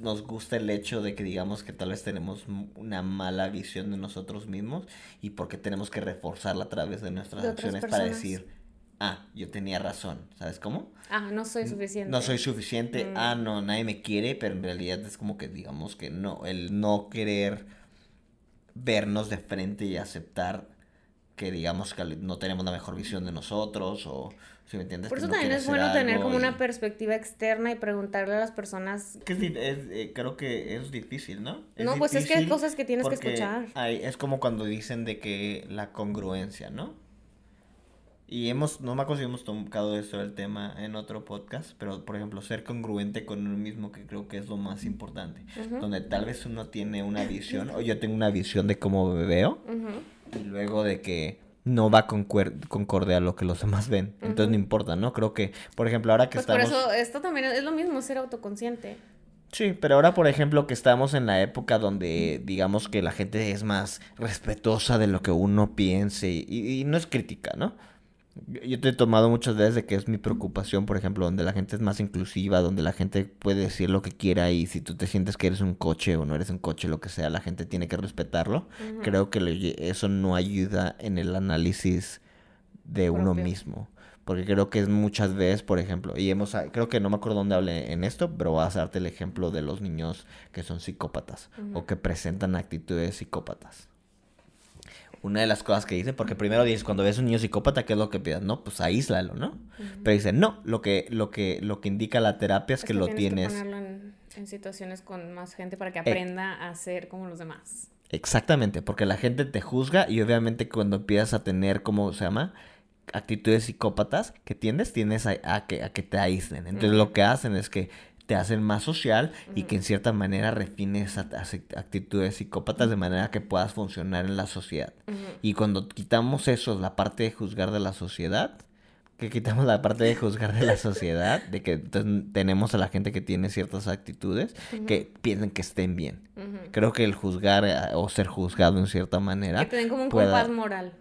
nos gusta el hecho de que digamos que tal vez tenemos una mala visión de nosotros mismos y porque tenemos que reforzarla a través de nuestras acciones para decir, ah, yo tenía razón, ¿sabes cómo? Ah, no soy suficiente. No soy suficiente, Mm. ah, no, nadie me quiere, pero en realidad es como que digamos que no, el no querer vernos de frente y aceptar que digamos que no tenemos la mejor visión de nosotros o si me entiendes Por que eso no también es bueno tener como y- una perspectiva externa y preguntarle a las personas. que es es, eh, creo que es difícil, ¿no? Es No, pues es que hay cosas que tienes que escuchar. hay- es como cuando dicen de que la congruencia, ¿no? Y hemos, no me acuerdo si hemos tocado esto del tema en otro podcast, pero por ejemplo, ser congruente con uno mismo que creo que es lo más importante. Ujú. Donde tal vez uno tiene una visión, o yo tengo una visión de cómo me veo, Ujú. Y luego de que no va concorde a lo que los demás ven. Entonces no importa, ¿no? Creo que, por ejemplo, ahora que Pues por estamos... eso esto también es lo mismo, ser autoconsciente. Sí, pero ahora, por ejemplo, que estamos en la época donde digamos que la gente es más respetuosa de lo que uno piense y, y no es crítica, ¿no? Yo- te he tomado muchas veces de que es mi preocupación, por ejemplo, donde la gente es más inclusiva, donde la gente puede decir lo que quiera y si tú te sientes que eres un coche o no eres un coche, lo que sea, la gente tiene que respetarlo. Creo que eso no ayuda en el análisis de uno mismo. Porque creo que es muchas veces, por ejemplo, y hemos, creo que no me acuerdo dónde hablé en esto, pero voy a darte el ejemplo de los niños que son psicópatas o que presentan actitudes psicópatas. Una de las cosas que dicen, porque primero dices, cuando ves un niño psicópata, ¿qué es lo que pidas? No, pues aíslalo, ¿no? Pero dicen, no, lo que, lo que, lo que indica la terapia es, que, lo tienes... que ponerlo en, en situaciones con más gente para que aprenda a ser como los demás. Exactamente, porque la gente te juzga y obviamente cuando empiezas a tener, ¿cómo se llama? Actitudes psicópatas que tiendes, tienes a, a que, a que te aíslen. Entonces lo que hacen es que te hacen más social y que en cierta manera refines a- a- actitudes psicópatas de manera que puedas funcionar en la sociedad. Y cuando quitamos eso, la parte de juzgar de la sociedad, que quitamos la parte de juzgar de la sociedad, de que tenemos a la gente que tiene ciertas actitudes que piensan que estén bien. Creo que el juzgar eh, o ser juzgado en cierta manera Que te den como un pueda- compás moral.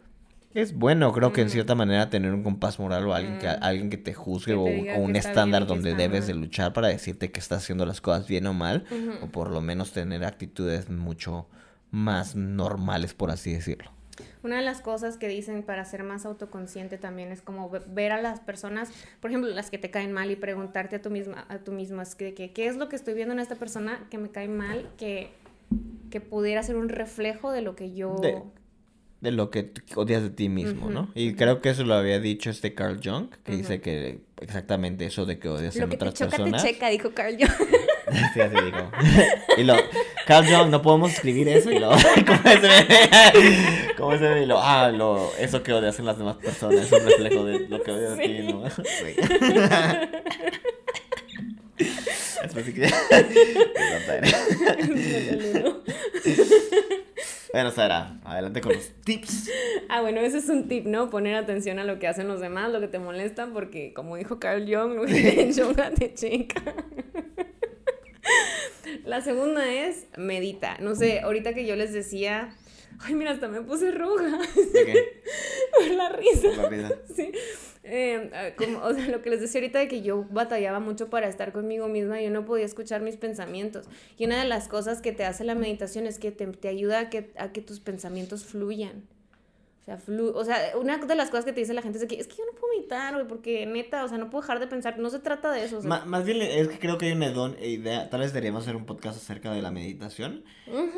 Es bueno, creo que en cierta manera tener un compás moral o alguien que, alguien que te juzgue Que te o, un estándar donde debes de luchar para decirte que estás haciendo las cosas bien o mal, o por lo menos tener actitudes mucho más normales, por así decirlo. Una de las cosas que dicen para ser más autoconsciente también es como ve- ver a las personas, por ejemplo, las que te caen mal y preguntarte a tú misma, a tú mismo, es que, que, ¿qué es lo que estoy viendo en esta persona que me cae mal, que, que pudiera ser un reflejo de lo que yo... De- de lo que odias de ti mismo, ¿no? Y creo que eso lo había dicho este Carl Jung, que dice que exactamente eso de que odias lo en que te otras choca personas. te checa, dijo Carl Jung. Sí, así digo. y lo, Carl Jung, no podemos escribir eso y lo, ¿cómo es el- cómo es el- y lo, ah, lo, eso que odias en las demás personas es un reflejo de lo que odias de ti, Sí. ¿no? Sí. Es que... bueno, Sara, adelante con los tips. Ah, bueno, ese es un tip, ¿no? Poner atención a lo que hacen los demás, lo que te molesta, porque como dijo Carl Jung, lo que te checa. La segunda es medita. No sé, ahorita que yo les decía, ay, mira, hasta me puse roja por la risa. Sí. Eh, como, o sea, lo que les decía ahorita de que yo batallaba mucho para estar conmigo misma, yo no podía escuchar mis pensamientos. Y una de las cosas que te hace la meditación es que te, te ayuda a que, a que tus pensamientos fluyan. O sea, flu o sea, una de las cosas que te dice la gente es que es que yo no puedo meditar, güey, porque neta, o sea, no puedo dejar de pensar. No se trata de eso. o sea, Ma- más bien es que creo que hay una idea, tal vez deberíamos hacer un podcast acerca de la meditación,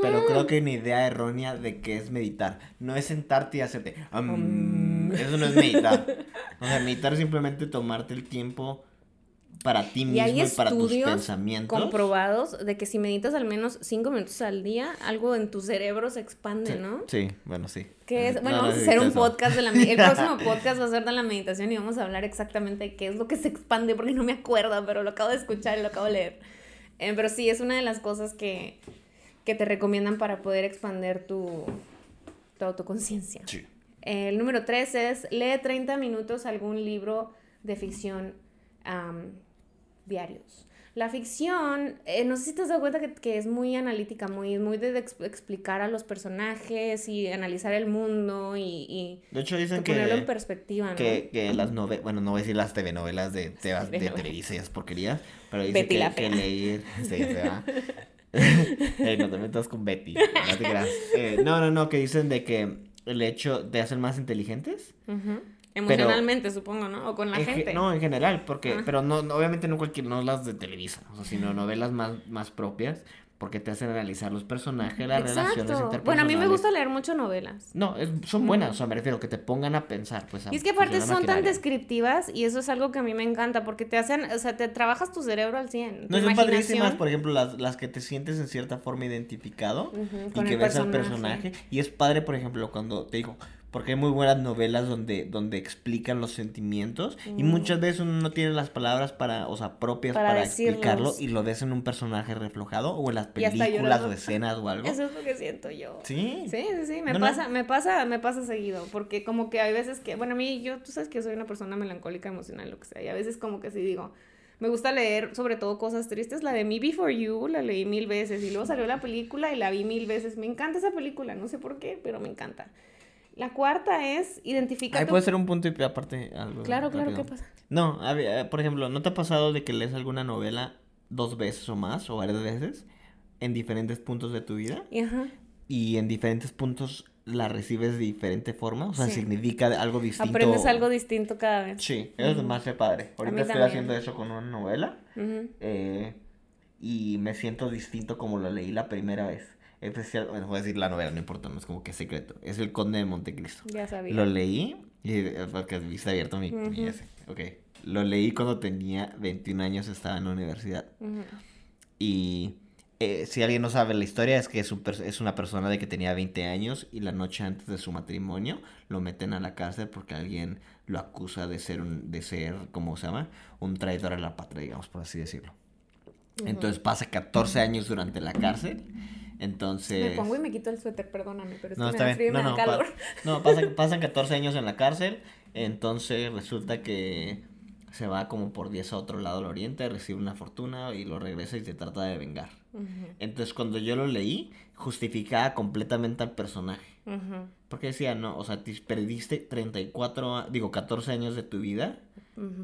pero creo que hay una idea errónea de que es meditar. No es sentarte y hacerte... "Am", eso no es meditar. O sea, meditar es simplemente tomarte el tiempo para ti y mismo hay y, para tus pensamientos. comprobados de que si meditas al menos cinco minutos al día, algo en tu cerebro se expande, Sí, ¿no? sí, bueno, sí. Que es, No, bueno, no vamos a hacer un podcast de la El próximo podcast va a ser de la meditación y vamos a hablar exactamente de qué es lo que se expande, porque no me acuerdo, pero lo acabo de escuchar y lo acabo de leer. Eh, pero sí, es una de las cosas que, que te recomiendan para poder expander tu, tu autoconciencia. Sí. El número tres es lee 30 minutos algún libro de ficción diarios. La ficción, eh, no sé si te has dado cuenta que, que es muy analítica, muy, muy de, de ex- explicar a los personajes y analizar el mundo y, y De hecho dicen que ponerlo en que, perspectiva, ¿no? que, que las novelas, bueno, no voy a decir las telenovelas de, de, de Telenovelas. Televisa y esas porquerías, pero dice Betty que, la que leer, sí. Ey, no te metas con Betty, no te creas. Eh, no, no, no, que dicen de que el hecho de hacer más inteligentes Ujú. Emocionalmente, supongo, ¿no? O con la En ge- gente. No, en general, porque, Ah. pero no, no, obviamente no cualquier, no las de Televisa, o sea, sino novelas más, más propias, porque te hacen analizar los personajes, las relaciones Exacto. interpersonales. Bueno, a mí me gusta leer mucho novelas. No, es- son buenas, o sea, me refiero que te pongan a pensar, pues. a Y es que aparte son tan descriptivas y eso es algo que a mí me encanta porque te hacen, o sea, te trabajas tu cerebro al 100. tu No, son padrísimas, por ejemplo, las, las que te sientes en cierta forma identificado y que el ves al personaje. personaje. Y es padre, por ejemplo, cuando te digo, porque hay muy buenas novelas donde, donde explican los sentimientos y Mm. muchas veces uno no tiene las palabras para, o sea, propias Para para, explicarlo y lo ves en un personaje reflejado o en las Y películas o escenas o algo. Eso es lo que siento yo. Sí. Sí, sí, sí, me No, no. pasa, me pasa, me pasa seguido, porque como que hay veces que, bueno, a mí, yo, tú sabes que soy una persona melancólica, emocional, lo que sea, y a veces como que sí digo, me gusta leer sobre todo cosas tristes, la de Me Before You, la leí mil veces, y luego salió la película y la vi mil veces, me encanta esa película, no sé por qué, pero me encanta. La cuarta es, identifica Ahí tu... puede ser un punto y aparte algo. Claro, claro. ¿qué pasa? No, a ver, eh, por ejemplo, ¿no te ha pasado de que lees alguna novela dos veces o más o varias veces en diferentes puntos de tu vida? Y ajá, y en diferentes puntos la recibes de diferente forma, o sea, Sí. significa algo distinto. aprendes algo distinto cada vez. Sí, eso es más padre. Ahorita estoy también. haciendo eso con una novela eh, y me siento distinto como lo leí la primera vez. Especial, bueno, voy a decir la novela, no importa, no es como que es secreto. Es El Conde de Montecristo. Ya sabía. Lo leí, y, eh, porque viste abierto mi, mi ese. Ok. Lo leí cuando tenía 21 años, estaba en la universidad. Ujú. Y eh, si alguien no sabe la historia, es que es, un es una persona de que tenía 20 años y la noche antes de su matrimonio lo meten a la cárcel porque alguien lo acusa de ser, un, de ser ¿cómo se llama? Un traidor a la patria, digamos, por así decirlo. Entonces pasa 14 años durante la cárcel. Entonces... Me pongo y me quito el suéter, perdóname, pero es No, que me da frío y bien. No, me da no, pa- calor. no pasan, pasan 14 años en la cárcel. Entonces resulta que se va como por 10 a otro lado del oriente, recibe una fortuna y lo regresa y se trata de vengar. Entonces cuando yo lo leí, justificaba completamente al personaje. Porque decía, no, o sea, te perdiste 34, a- digo, 14 años de tu vida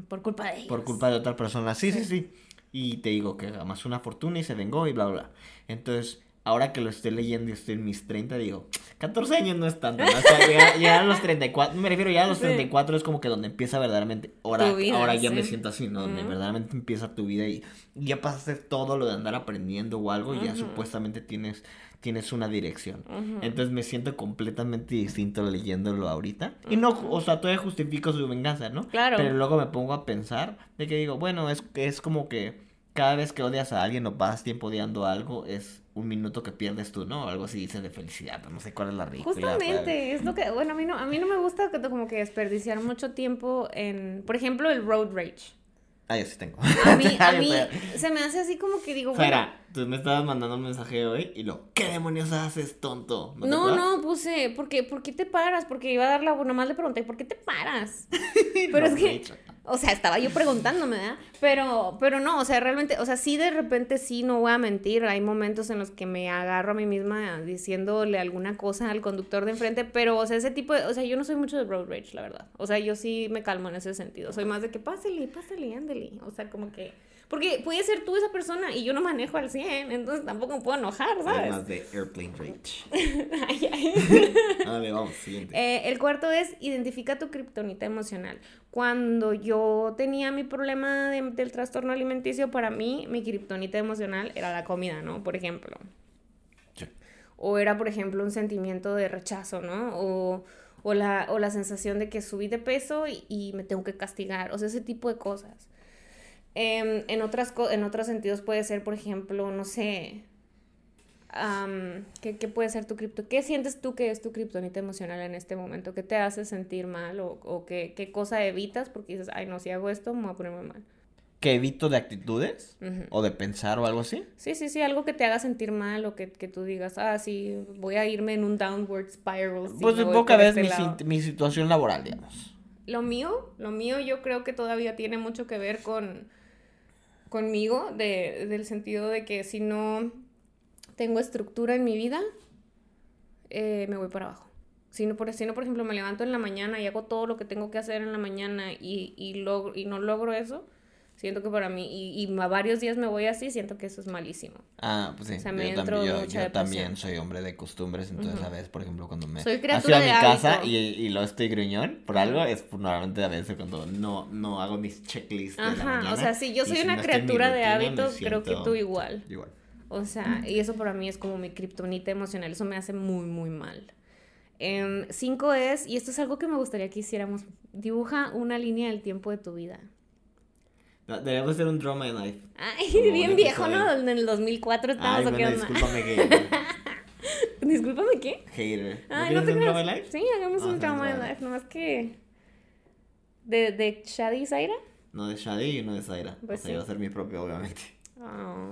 Por culpa de ellos. por culpa de otra persona. Sí, sí, sí. Y te digo que amasó una fortuna y se vengó y bla, bla. Entonces, ahora que lo estoy leyendo y estoy en mis 30, digo, 14 años no es tanto. ¿no? O sea, ya, ya a los 34, me refiero ya a los Sí. 34 es como que donde empieza verdaderamente. Ahora, vida, ahora ya me siento así, ¿no? Donde verdaderamente empieza tu vida y ya pasaste todo lo de andar aprendiendo o algo y ya supuestamente tienes, tienes una dirección. Entonces me siento completamente distinto leyéndolo ahorita. Y no, o sea, todavía justifico su venganza, ¿no? Claro. Pero luego me pongo a pensar de que digo, bueno, es, es como que cada vez que odias a alguien o pasas tiempo odiando algo, es un minuto que pierdes tú, ¿no? Algo así dice de felicidad, pero no sé cuál es la ridícula. Justamente, es lo que, bueno, a mí no, a mí no me gusta que- como que desperdiciar mucho tiempo en, por ejemplo, el road rage. Ah, yo sí tengo. A mí, a Yo mí se me hace así como que digo, bueno, Fuera, tú me estabas mandando un mensaje hoy y lo, ¿qué demonios haces, tonto? no, no, puse, ¿por qué, ¿por qué te paras? Porque iba a dar la, nomás le pregunté, ¿por qué te paras? Pero es que, rage. O sea, estaba yo preguntándome, ¿verdad? Pero, pero no, o sea, realmente, o sea, sí de repente sí, no voy a mentir, hay momentos en los que me agarro a mí misma diciéndole alguna cosa al conductor de enfrente, pero, o sea, ese tipo de, o sea, yo no soy mucho de road rage, la verdad. O sea, yo sí me calmo en ese sentido, soy más de que pásale, pásale, ándele, o sea, como que, porque puede ser tú esa persona y yo no manejo al 100, entonces tampoco me puedo enojar, ¿sabes? más de airplane rage. Ay, ay. Dale, vamos, siguiente. Eh, el cuarto es identifica tu kriptonita emocional. Cuando yo tenía mi problema de- del trastorno alimenticio, para mí mi kriptonita emocional era la comida, ¿no? Por ejemplo. Sí. O era, por ejemplo, un sentimiento de rechazo, ¿no? O, o, la, o la sensación de que subí de peso y, y me tengo que castigar. O sea, ese tipo de cosas. Em, en, otras, co- en otros sentidos puede ser, por ejemplo, no sé, ¿qué, qué puede ser tu cripto? ¿Qué sientes tú que es tu kriptonita emocional en este momento? ¿Qué te hace sentir mal? ¿O, o qué, qué cosa evitas? Porque dices, ay, no, si hago esto, me voy a poner muy mal. ¿Que evito de actitudes? ¿O de pensar o algo así? Sí, sí, sí, algo que te haga sentir mal o que, que tú digas, ah, sí, voy a irme en un downward spiral. si Pues poca vez este mi, lado". sit- mi situación laboral, digamos. Lo mío, lo mío yo creo que todavía tiene mucho que ver con, conmigo, de, del sentido de que si no tengo estructura en mi vida, eh, me voy para abajo. Si no, por, si no, por ejemplo, me levanto en la mañana y hago todo lo que tengo que hacer en la mañana y, y, logro, y no logro eso, siento que para mí, y, y, a varios días me voy así, siento que eso es malísimo. Ah, pues sí. O sea, me yo, también, yo, yo también soy hombre de costumbres, entonces a veces, por ejemplo, cuando me... Soy criatura a mi casa y, y lo estoy gruñón por algo, es normalmente a veces cuando no, no hago mis checklists Ajá, de la mañana, o sea, si yo soy una no criatura de hábitos, creo que tú igual. Igual. O sea, y eso para mí es como mi kriptonita emocional, eso me hace muy, muy mal. Eh, cinco es, y esto es algo que me gustaría que hiciéramos, dibuja una línea del tiempo de tu vida. Deberíamos hacer un Draw My Life. Ay, Como bien viejo, ¿no? En el 2004 estábamos Ay, o bueno, qué onda. discúlpame, hater. Discúlpame, ¿qué? hater. Ay, ¿No no te un Draw. My Life? Sí, hagamos Ah, un Draw My Life, nomás que... ¿De, de Shadi y Zaira? No de Shadi y no de Zaira. Pues o sea, sí. a hacer mi propio, obviamente. Ah.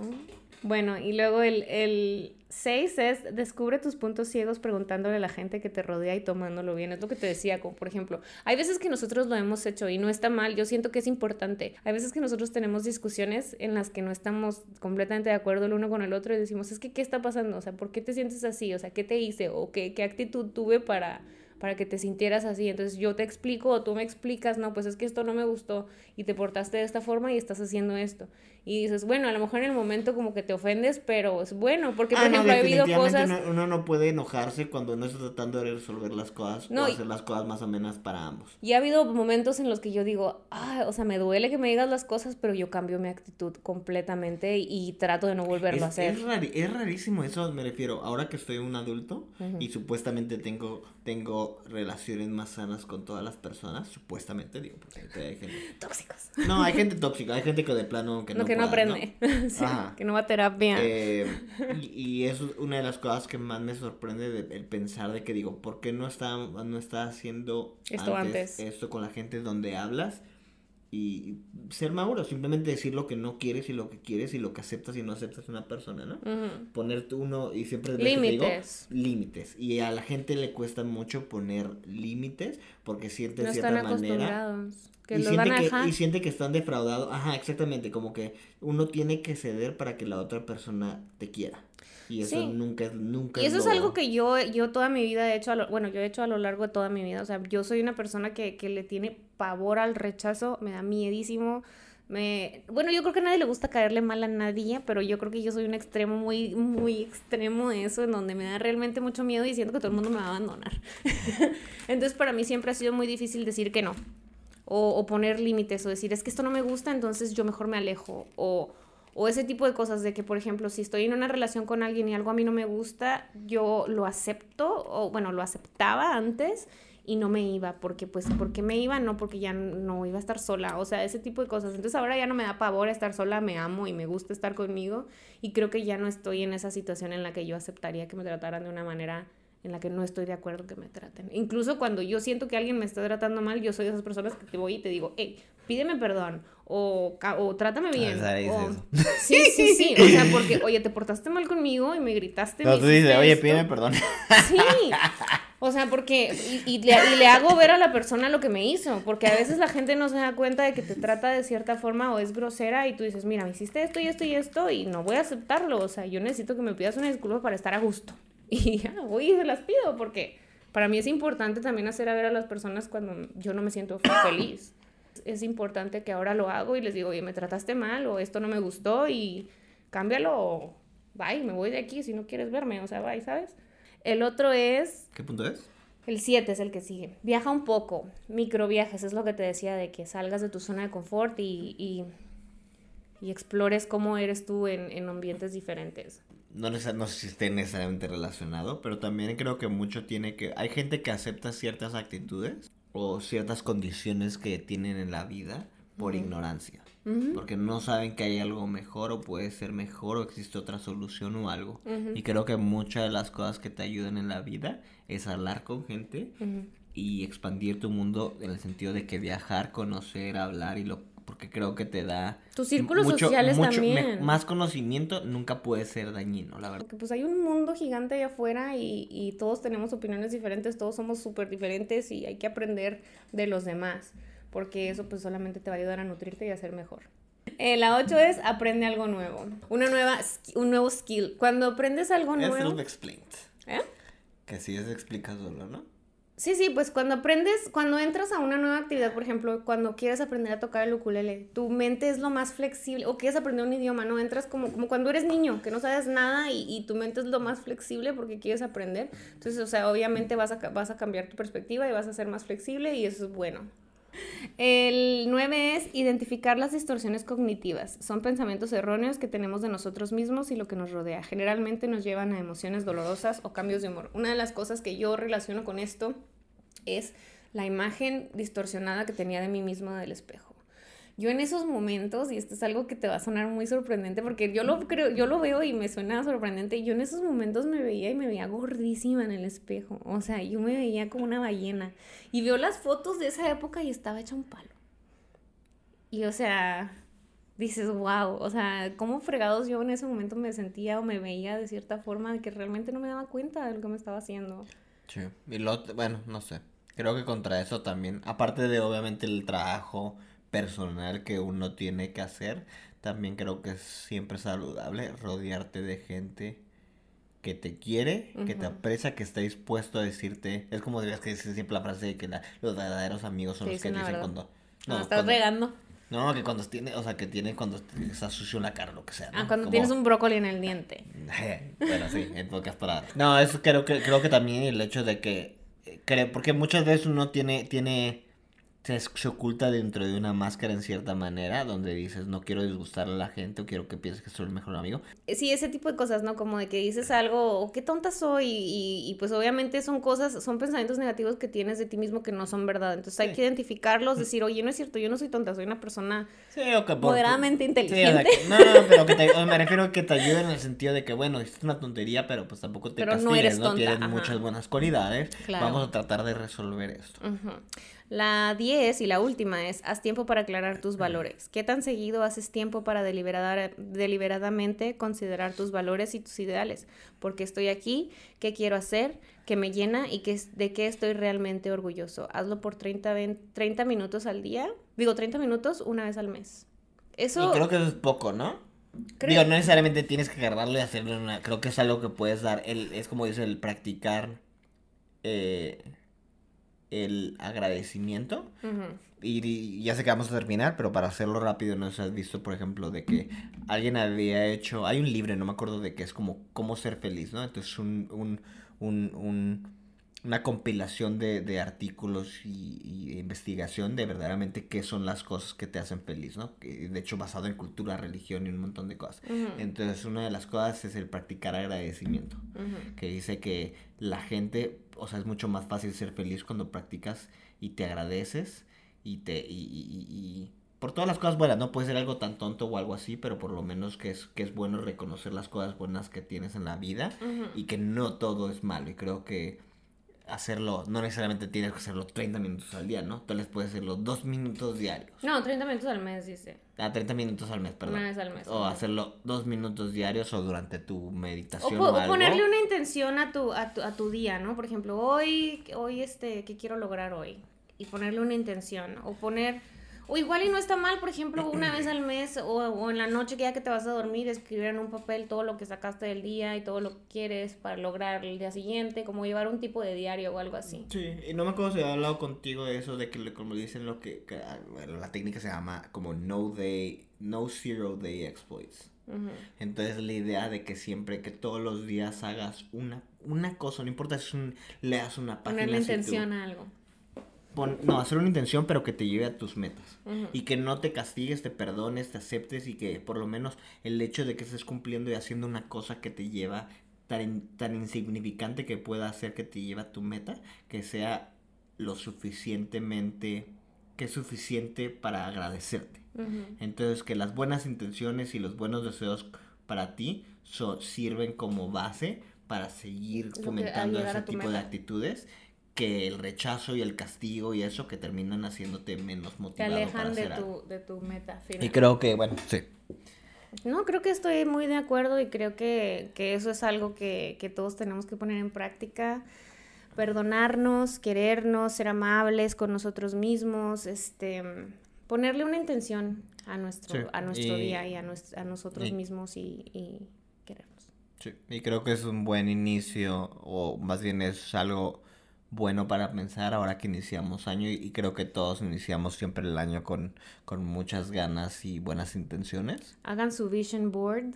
Bueno, y luego el, el 6 es descubre tus puntos ciegos preguntándole a la gente que te rodea y tomándolo bien. Es lo que te decía, como por ejemplo, hay veces que nosotros lo hemos hecho y no está mal, yo siento que es importante. Hay veces que nosotros tenemos discusiones en las que no estamos completamente de acuerdo el uno con el otro y decimos, es que, ¿qué está pasando? O sea, ¿por qué te sientes así? O sea, ¿qué te hice? ¿O qué, qué actitud tuve para para que te sintieras así. Entonces yo te explico o tú me explicas, no, pues es que esto no me gustó y te portaste de esta forma y estás haciendo esto. Y dices, bueno, a lo mejor en el momento como que te ofendes, pero es bueno, porque por Ah, no, ejemplo ha habido cosas... uno, uno no puede enojarse cuando no está tratando de resolver las cosas No, o y- hacer las cosas más amenas para ambos. Y ha habido momentos en los que yo digo, ah, o sea, me duele que me digas las cosas, pero yo cambio mi actitud completamente y, trato de no volverlo Es, a hacer. es rari- es rarísimo eso, me refiero. Ahora que estoy un adulto Ujú. y supuestamente tengo, tengo relaciones más sanas con todas las personas, supuestamente digo, porque hay gente... Tóxicos. No, hay gente tóxica, hay gente que de plano que No, no que no pueda, aprende. Sí, que no va a terapia. Eh, y, y es una de las cosas que más me sorprende de- el pensar de que digo, ¿por qué no está, no está haciendo Esto antes. esto con la gente donde hablas? Y ser maduro, simplemente decir lo que no quieres y lo que quieres y lo que aceptas y no aceptas una persona, ¿no? Poner tú uno y siempre es lo que te digo, Límites. límites. Y a la gente le cuesta mucho poner límites porque siente No están cierta manera acostumbrados. Que y los siente van a que, dejar. y siente que están defraudados. Ajá, exactamente. Como que uno tiene que ceder para que la otra persona te quiera. Y eso Sí. nunca es, nunca Y eso es lo- algo que yo, yo toda mi vida he hecho, a lo- bueno, yo he hecho a lo largo de toda mi vida. O sea, yo soy una persona que, que le tiene pavor al rechazo, me da miedísimo. Me... Bueno, yo creo que a nadie le gusta caerle mal a nadie, pero yo creo que yo soy un extremo muy, muy extremo de eso, en donde me da realmente mucho miedo y siento que todo el mundo me va a abandonar. Entonces, para mí siempre ha sido muy difícil decir que no. O, o poner límites, o decir, es que esto no me gusta, entonces yo mejor me alejo. O, o ese tipo de cosas de que, por ejemplo, si estoy en una relación con alguien y algo a mí no me gusta, yo lo acepto, o bueno, lo aceptaba antes y no me iba, porque pues, ¿por qué me iba? No, porque ya no iba a estar sola, o sea, ese tipo de cosas. Entonces ahora ya no me da pavor estar sola, me amo y me gusta estar conmigo y creo que ya no estoy en esa situación en la que yo aceptaría que me trataran de una manera en la que no estoy de acuerdo que me traten. Incluso cuando yo siento que alguien me está tratando mal, yo soy de esas personas que te voy y te digo, hey, pídeme perdón, o, o trátame bien. Sara dice o-. Sí, sí, sí. O sea, porque, oye, te portaste mal conmigo y me gritaste. No, me tú dices, oye, esto". pídeme perdón. Sí. O sea, porque. Y, y le, y le hago ver a la persona lo que me hizo. Porque a veces la gente no se da cuenta de que te trata de cierta forma o es grosera y tú dices, mira, me hiciste esto y esto y esto y no voy a aceptarlo. O sea, yo necesito que me pidas una disculpa para estar a gusto. Y ya, voy y se las pido porque para mí es importante también hacer a ver a las personas cuando yo no me siento feliz. Es importante que ahora lo hago y les digo, oye, me trataste mal o esto no me gustó y cámbialo o bye, me voy de aquí si no quieres verme. O sea, bye, ¿sabes? El otro es ¿Qué punto es? el 7 es el que sigue. Viaja un poco, microviajes, es lo que te decía de que salgas de tu zona de confort y, y, y explores cómo eres tú en, en ambientes diferentes. No, no sé si esté necesariamente relacionado, pero también creo que mucho tiene que... Hay gente que acepta ciertas actitudes o ciertas condiciones que tienen en la vida por ignorancia. Porque no saben que hay algo mejor o puede ser mejor o existe otra solución o algo. Y creo que muchas de las cosas que te ayudan en la vida es hablar con gente y expandir tu mundo en el sentido de que viajar, conocer, hablar y lo porque creo que te da Tus círculos sociales también. más conocimiento nunca puede ser dañino, la verdad. Porque pues hay un mundo gigante allá afuera y, y todos tenemos opiniones diferentes, todos somos súper diferentes y hay que aprender de los demás, porque eso pues solamente te va a ayudar a nutrirte y a ser mejor. Eh, la 8 es aprende algo nuevo. Una nueva, un nuevo skill. Cuando aprendes algo nuevo. Es explained. ¿Eh? Que sí es explicándolo, ¿no? Sí, sí, pues cuando aprendes, cuando entras a una nueva actividad, por ejemplo, cuando quieres aprender a tocar el ukulele, tu mente es lo más flexible, o quieres aprender un idioma, ¿no? Entras como, como cuando eres niño, que no sabes nada y, y tu mente es lo más flexible porque quieres aprender. Entonces, o sea, obviamente vas a, vas a cambiar tu perspectiva y vas a ser más flexible y eso es bueno. El 9 es identificar las distorsiones cognitivas. Son pensamientos erróneos que tenemos de nosotros mismos y lo que nos rodea. Generalmente nos llevan a emociones dolorosas o cambios de humor. Una de las cosas que yo relaciono con esto es la imagen distorsionada que tenía de mí misma del espejo. Yo en esos momentos, y esto es algo que te va a sonar muy sorprendente, porque yo lo creo, yo lo veo y me suena sorprendente, yo en esos momentos me veía y me veía gordísima en el espejo. O sea, yo me veía como una ballena. Y veo las fotos de esa época y estaba hecha un palo. Y o sea, dices, wow, o sea, cómo fregados yo en ese momento me sentía o me veía de cierta forma que realmente no me daba cuenta de lo que me estaba haciendo. Sí, y lo, bueno, no sé. Creo que contra eso también, aparte de obviamente el trabajo personal que uno tiene que hacer, también creo que es siempre saludable rodearte de gente que te quiere, que te aprecia, que está dispuesto a decirte. Es como dirías que decir siempre la frase de que los verdaderos amigos son los que dicen cuando. No, estás regando. No, que cuando tiene, o sea, que tiene cuando está sucio la cara, lo que sea. Ah, cuando tienes un brócoli en el diente. bueno, sí, en pocas palabras. No, eso creo que, creo que también el hecho de que, eh, porque muchas veces uno tiene, tiene se, oculta dentro de una máscara en cierta manera, donde dices, no quiero disgustar a la gente o quiero que pienses que soy el mejor amigo. Eh, sí, ese tipo de cosas, ¿no? Como de que dices algo, o qué tonta soy, y, pues obviamente son cosas, son pensamientos negativos que tienes de ti mismo que no son verdad. Entonces hay que identificarlos, decir, oye, no es cierto, yo no soy tonta, soy una persona moderadamente inteligente. no, pero que me refiero a que te ayude en el sentido de que, bueno, es una tontería, pero pues tampoco te pero no, eres tonta, Tienes muchas buenas cualidades. Vamos a tratar de resolver esto. La 10 y la última es, haz tiempo para aclarar tus valores. ¿Qué tan seguido haces tiempo para deliberadamente considerar tus valores y tus ideales? ¿Por qué estoy aquí? ¿Qué quiero hacer? ¿Qué me llena? ¿Y qué, de qué estoy realmente orgulloso? Hazlo por 30, 30 minutos al día. Digo, 30 minutos una vez al mes. Eso... Y creo que eso es poco, ¿no? Digo, no necesariamente tienes que agarrarlo y hacerlo una... Creo que es algo que puedes dar. El, es como dice el practicar... Eh, el agradecimiento. y, ya sé que vamos a terminar, pero para hacerlo rápido, ¿no has visto, por ejemplo, de que alguien había hecho, hay un libro, no me acuerdo de qué, es como cómo ser feliz, ¿no? Entonces un, un, un, un una compilación de, de artículos y, investigación de verdaderamente qué son las cosas que te hacen feliz, ¿no? de hecho basado en cultura, religión y un montón de cosas. Entonces una de las cosas es el practicar agradecimiento, que dice que la gente, o sea, es mucho más fácil ser feliz cuando practicas y te agradeces y te y, y, por todas las cosas buenas, no puede ser algo tan tonto o algo así, pero por lo menos que es que es bueno reconocer las cosas buenas que tienes en la vida y que no todo es malo. Y creo que hacerlo, no necesariamente tienes que hacerlo 30 minutos al día, ¿no? Tú les puedes hacerlo 2 minutos diarios. No, 30 minutos al mes, dice. Ah, 30 minutos al mes, perdón. Una vez al mes. O hacerlo 2 minutos diarios o durante tu meditación. O, o, ponerle una intención a tu, a tu, a tu día, ¿no? Por ejemplo, hoy, hoy, este, ¿qué quiero lograr hoy? Y ponerle una intención. O poner o igual y no está mal, por ejemplo, una vez al mes o, en la noche que ya que te vas a dormir, escribir en un papel todo lo que sacaste del día y todo lo que quieres para lograr el día siguiente, como llevar un tipo de diario o algo así. Sí, y no me acuerdo si he hablado contigo de eso, de que como dicen lo que, la técnica se llama como no day, no zero day exploits. Entonces la idea de que siempre, que todos los días hagas una, una cosa, no importa si un, leas una página. Ponerle intención a algo no, hacer una intención, pero que te lleve a tus metas. Y que no te castigues, te perdones, te aceptes y que por lo menos el hecho de que estés cumpliendo y haciendo una cosa que te lleva tan, tan insignificante que pueda hacer que te lleve a tu meta, que sea lo suficientemente, que es suficiente para agradecerte. Entonces, que las buenas intenciones y los buenos deseos para ti sirven como base para seguir fomentando ese tipo de actitudes que el rechazo y el castigo y eso que terminan haciéndote menos motivado. Te alejan de, tu, de tu meta final. Y creo que, bueno, sí. No, creo que estoy muy de acuerdo y creo que, eso es algo que, todos tenemos que poner en práctica. Perdonarnos, querernos, ser amables con nosotros mismos, este, ponerle una intención a nuestro, Sí, a nuestro y- día y a, nues- a nosotros y- mismos y, y querernos. Sí, y creo que es un buen inicio, o más bien es algo bueno para pensar ahora que iniciamos año, y, y creo que todos iniciamos siempre el año con, con muchas ganas y buenas intenciones. Hagan su vision board,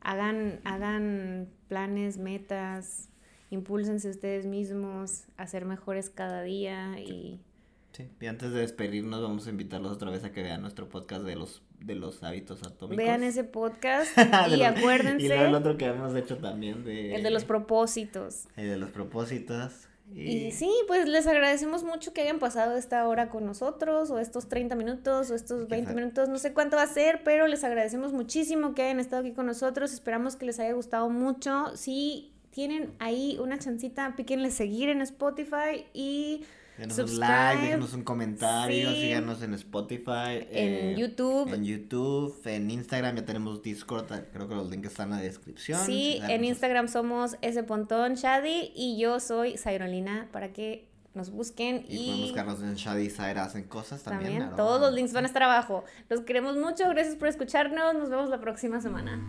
hagan, hagan planes, metas, impúlsense ustedes mismos a ser mejores cada día y Sí, y antes de despedirnos vamos a invitarlos otra vez a que vean nuestro podcast de los, de los hábitos atómicos. vean ese podcast y los- acuérdense Y el otro que hemos hecho también de... el de los propósitos. el de los propósitos. Y, Y sí, pues les agradecemos mucho que hayan pasado esta hora con nosotros, o estos 30 minutos, o estos 20 Exacto. minutos, no sé cuánto va a ser, pero les agradecemos muchísimo que hayan estado aquí con nosotros. Esperamos que les haya gustado mucho. Si tienen ahí una chancita, píquenle seguir en Spotify y Denos un like, déjenos un comentario, Sí. síganos en Spotify, En YouTube. en YouTube, en Instagram, ya tenemos Discord, creo que los links están en la descripción. Sí, en Instagram somos ese pontón Shadi y yo soy Zairolina para que nos busquen Y, y, pueden buscarnos en Shadi Zaira hacen cosas también. también todos los links van a estar abajo. Los queremos mucho, gracias por escucharnos, nos vemos la próxima semana.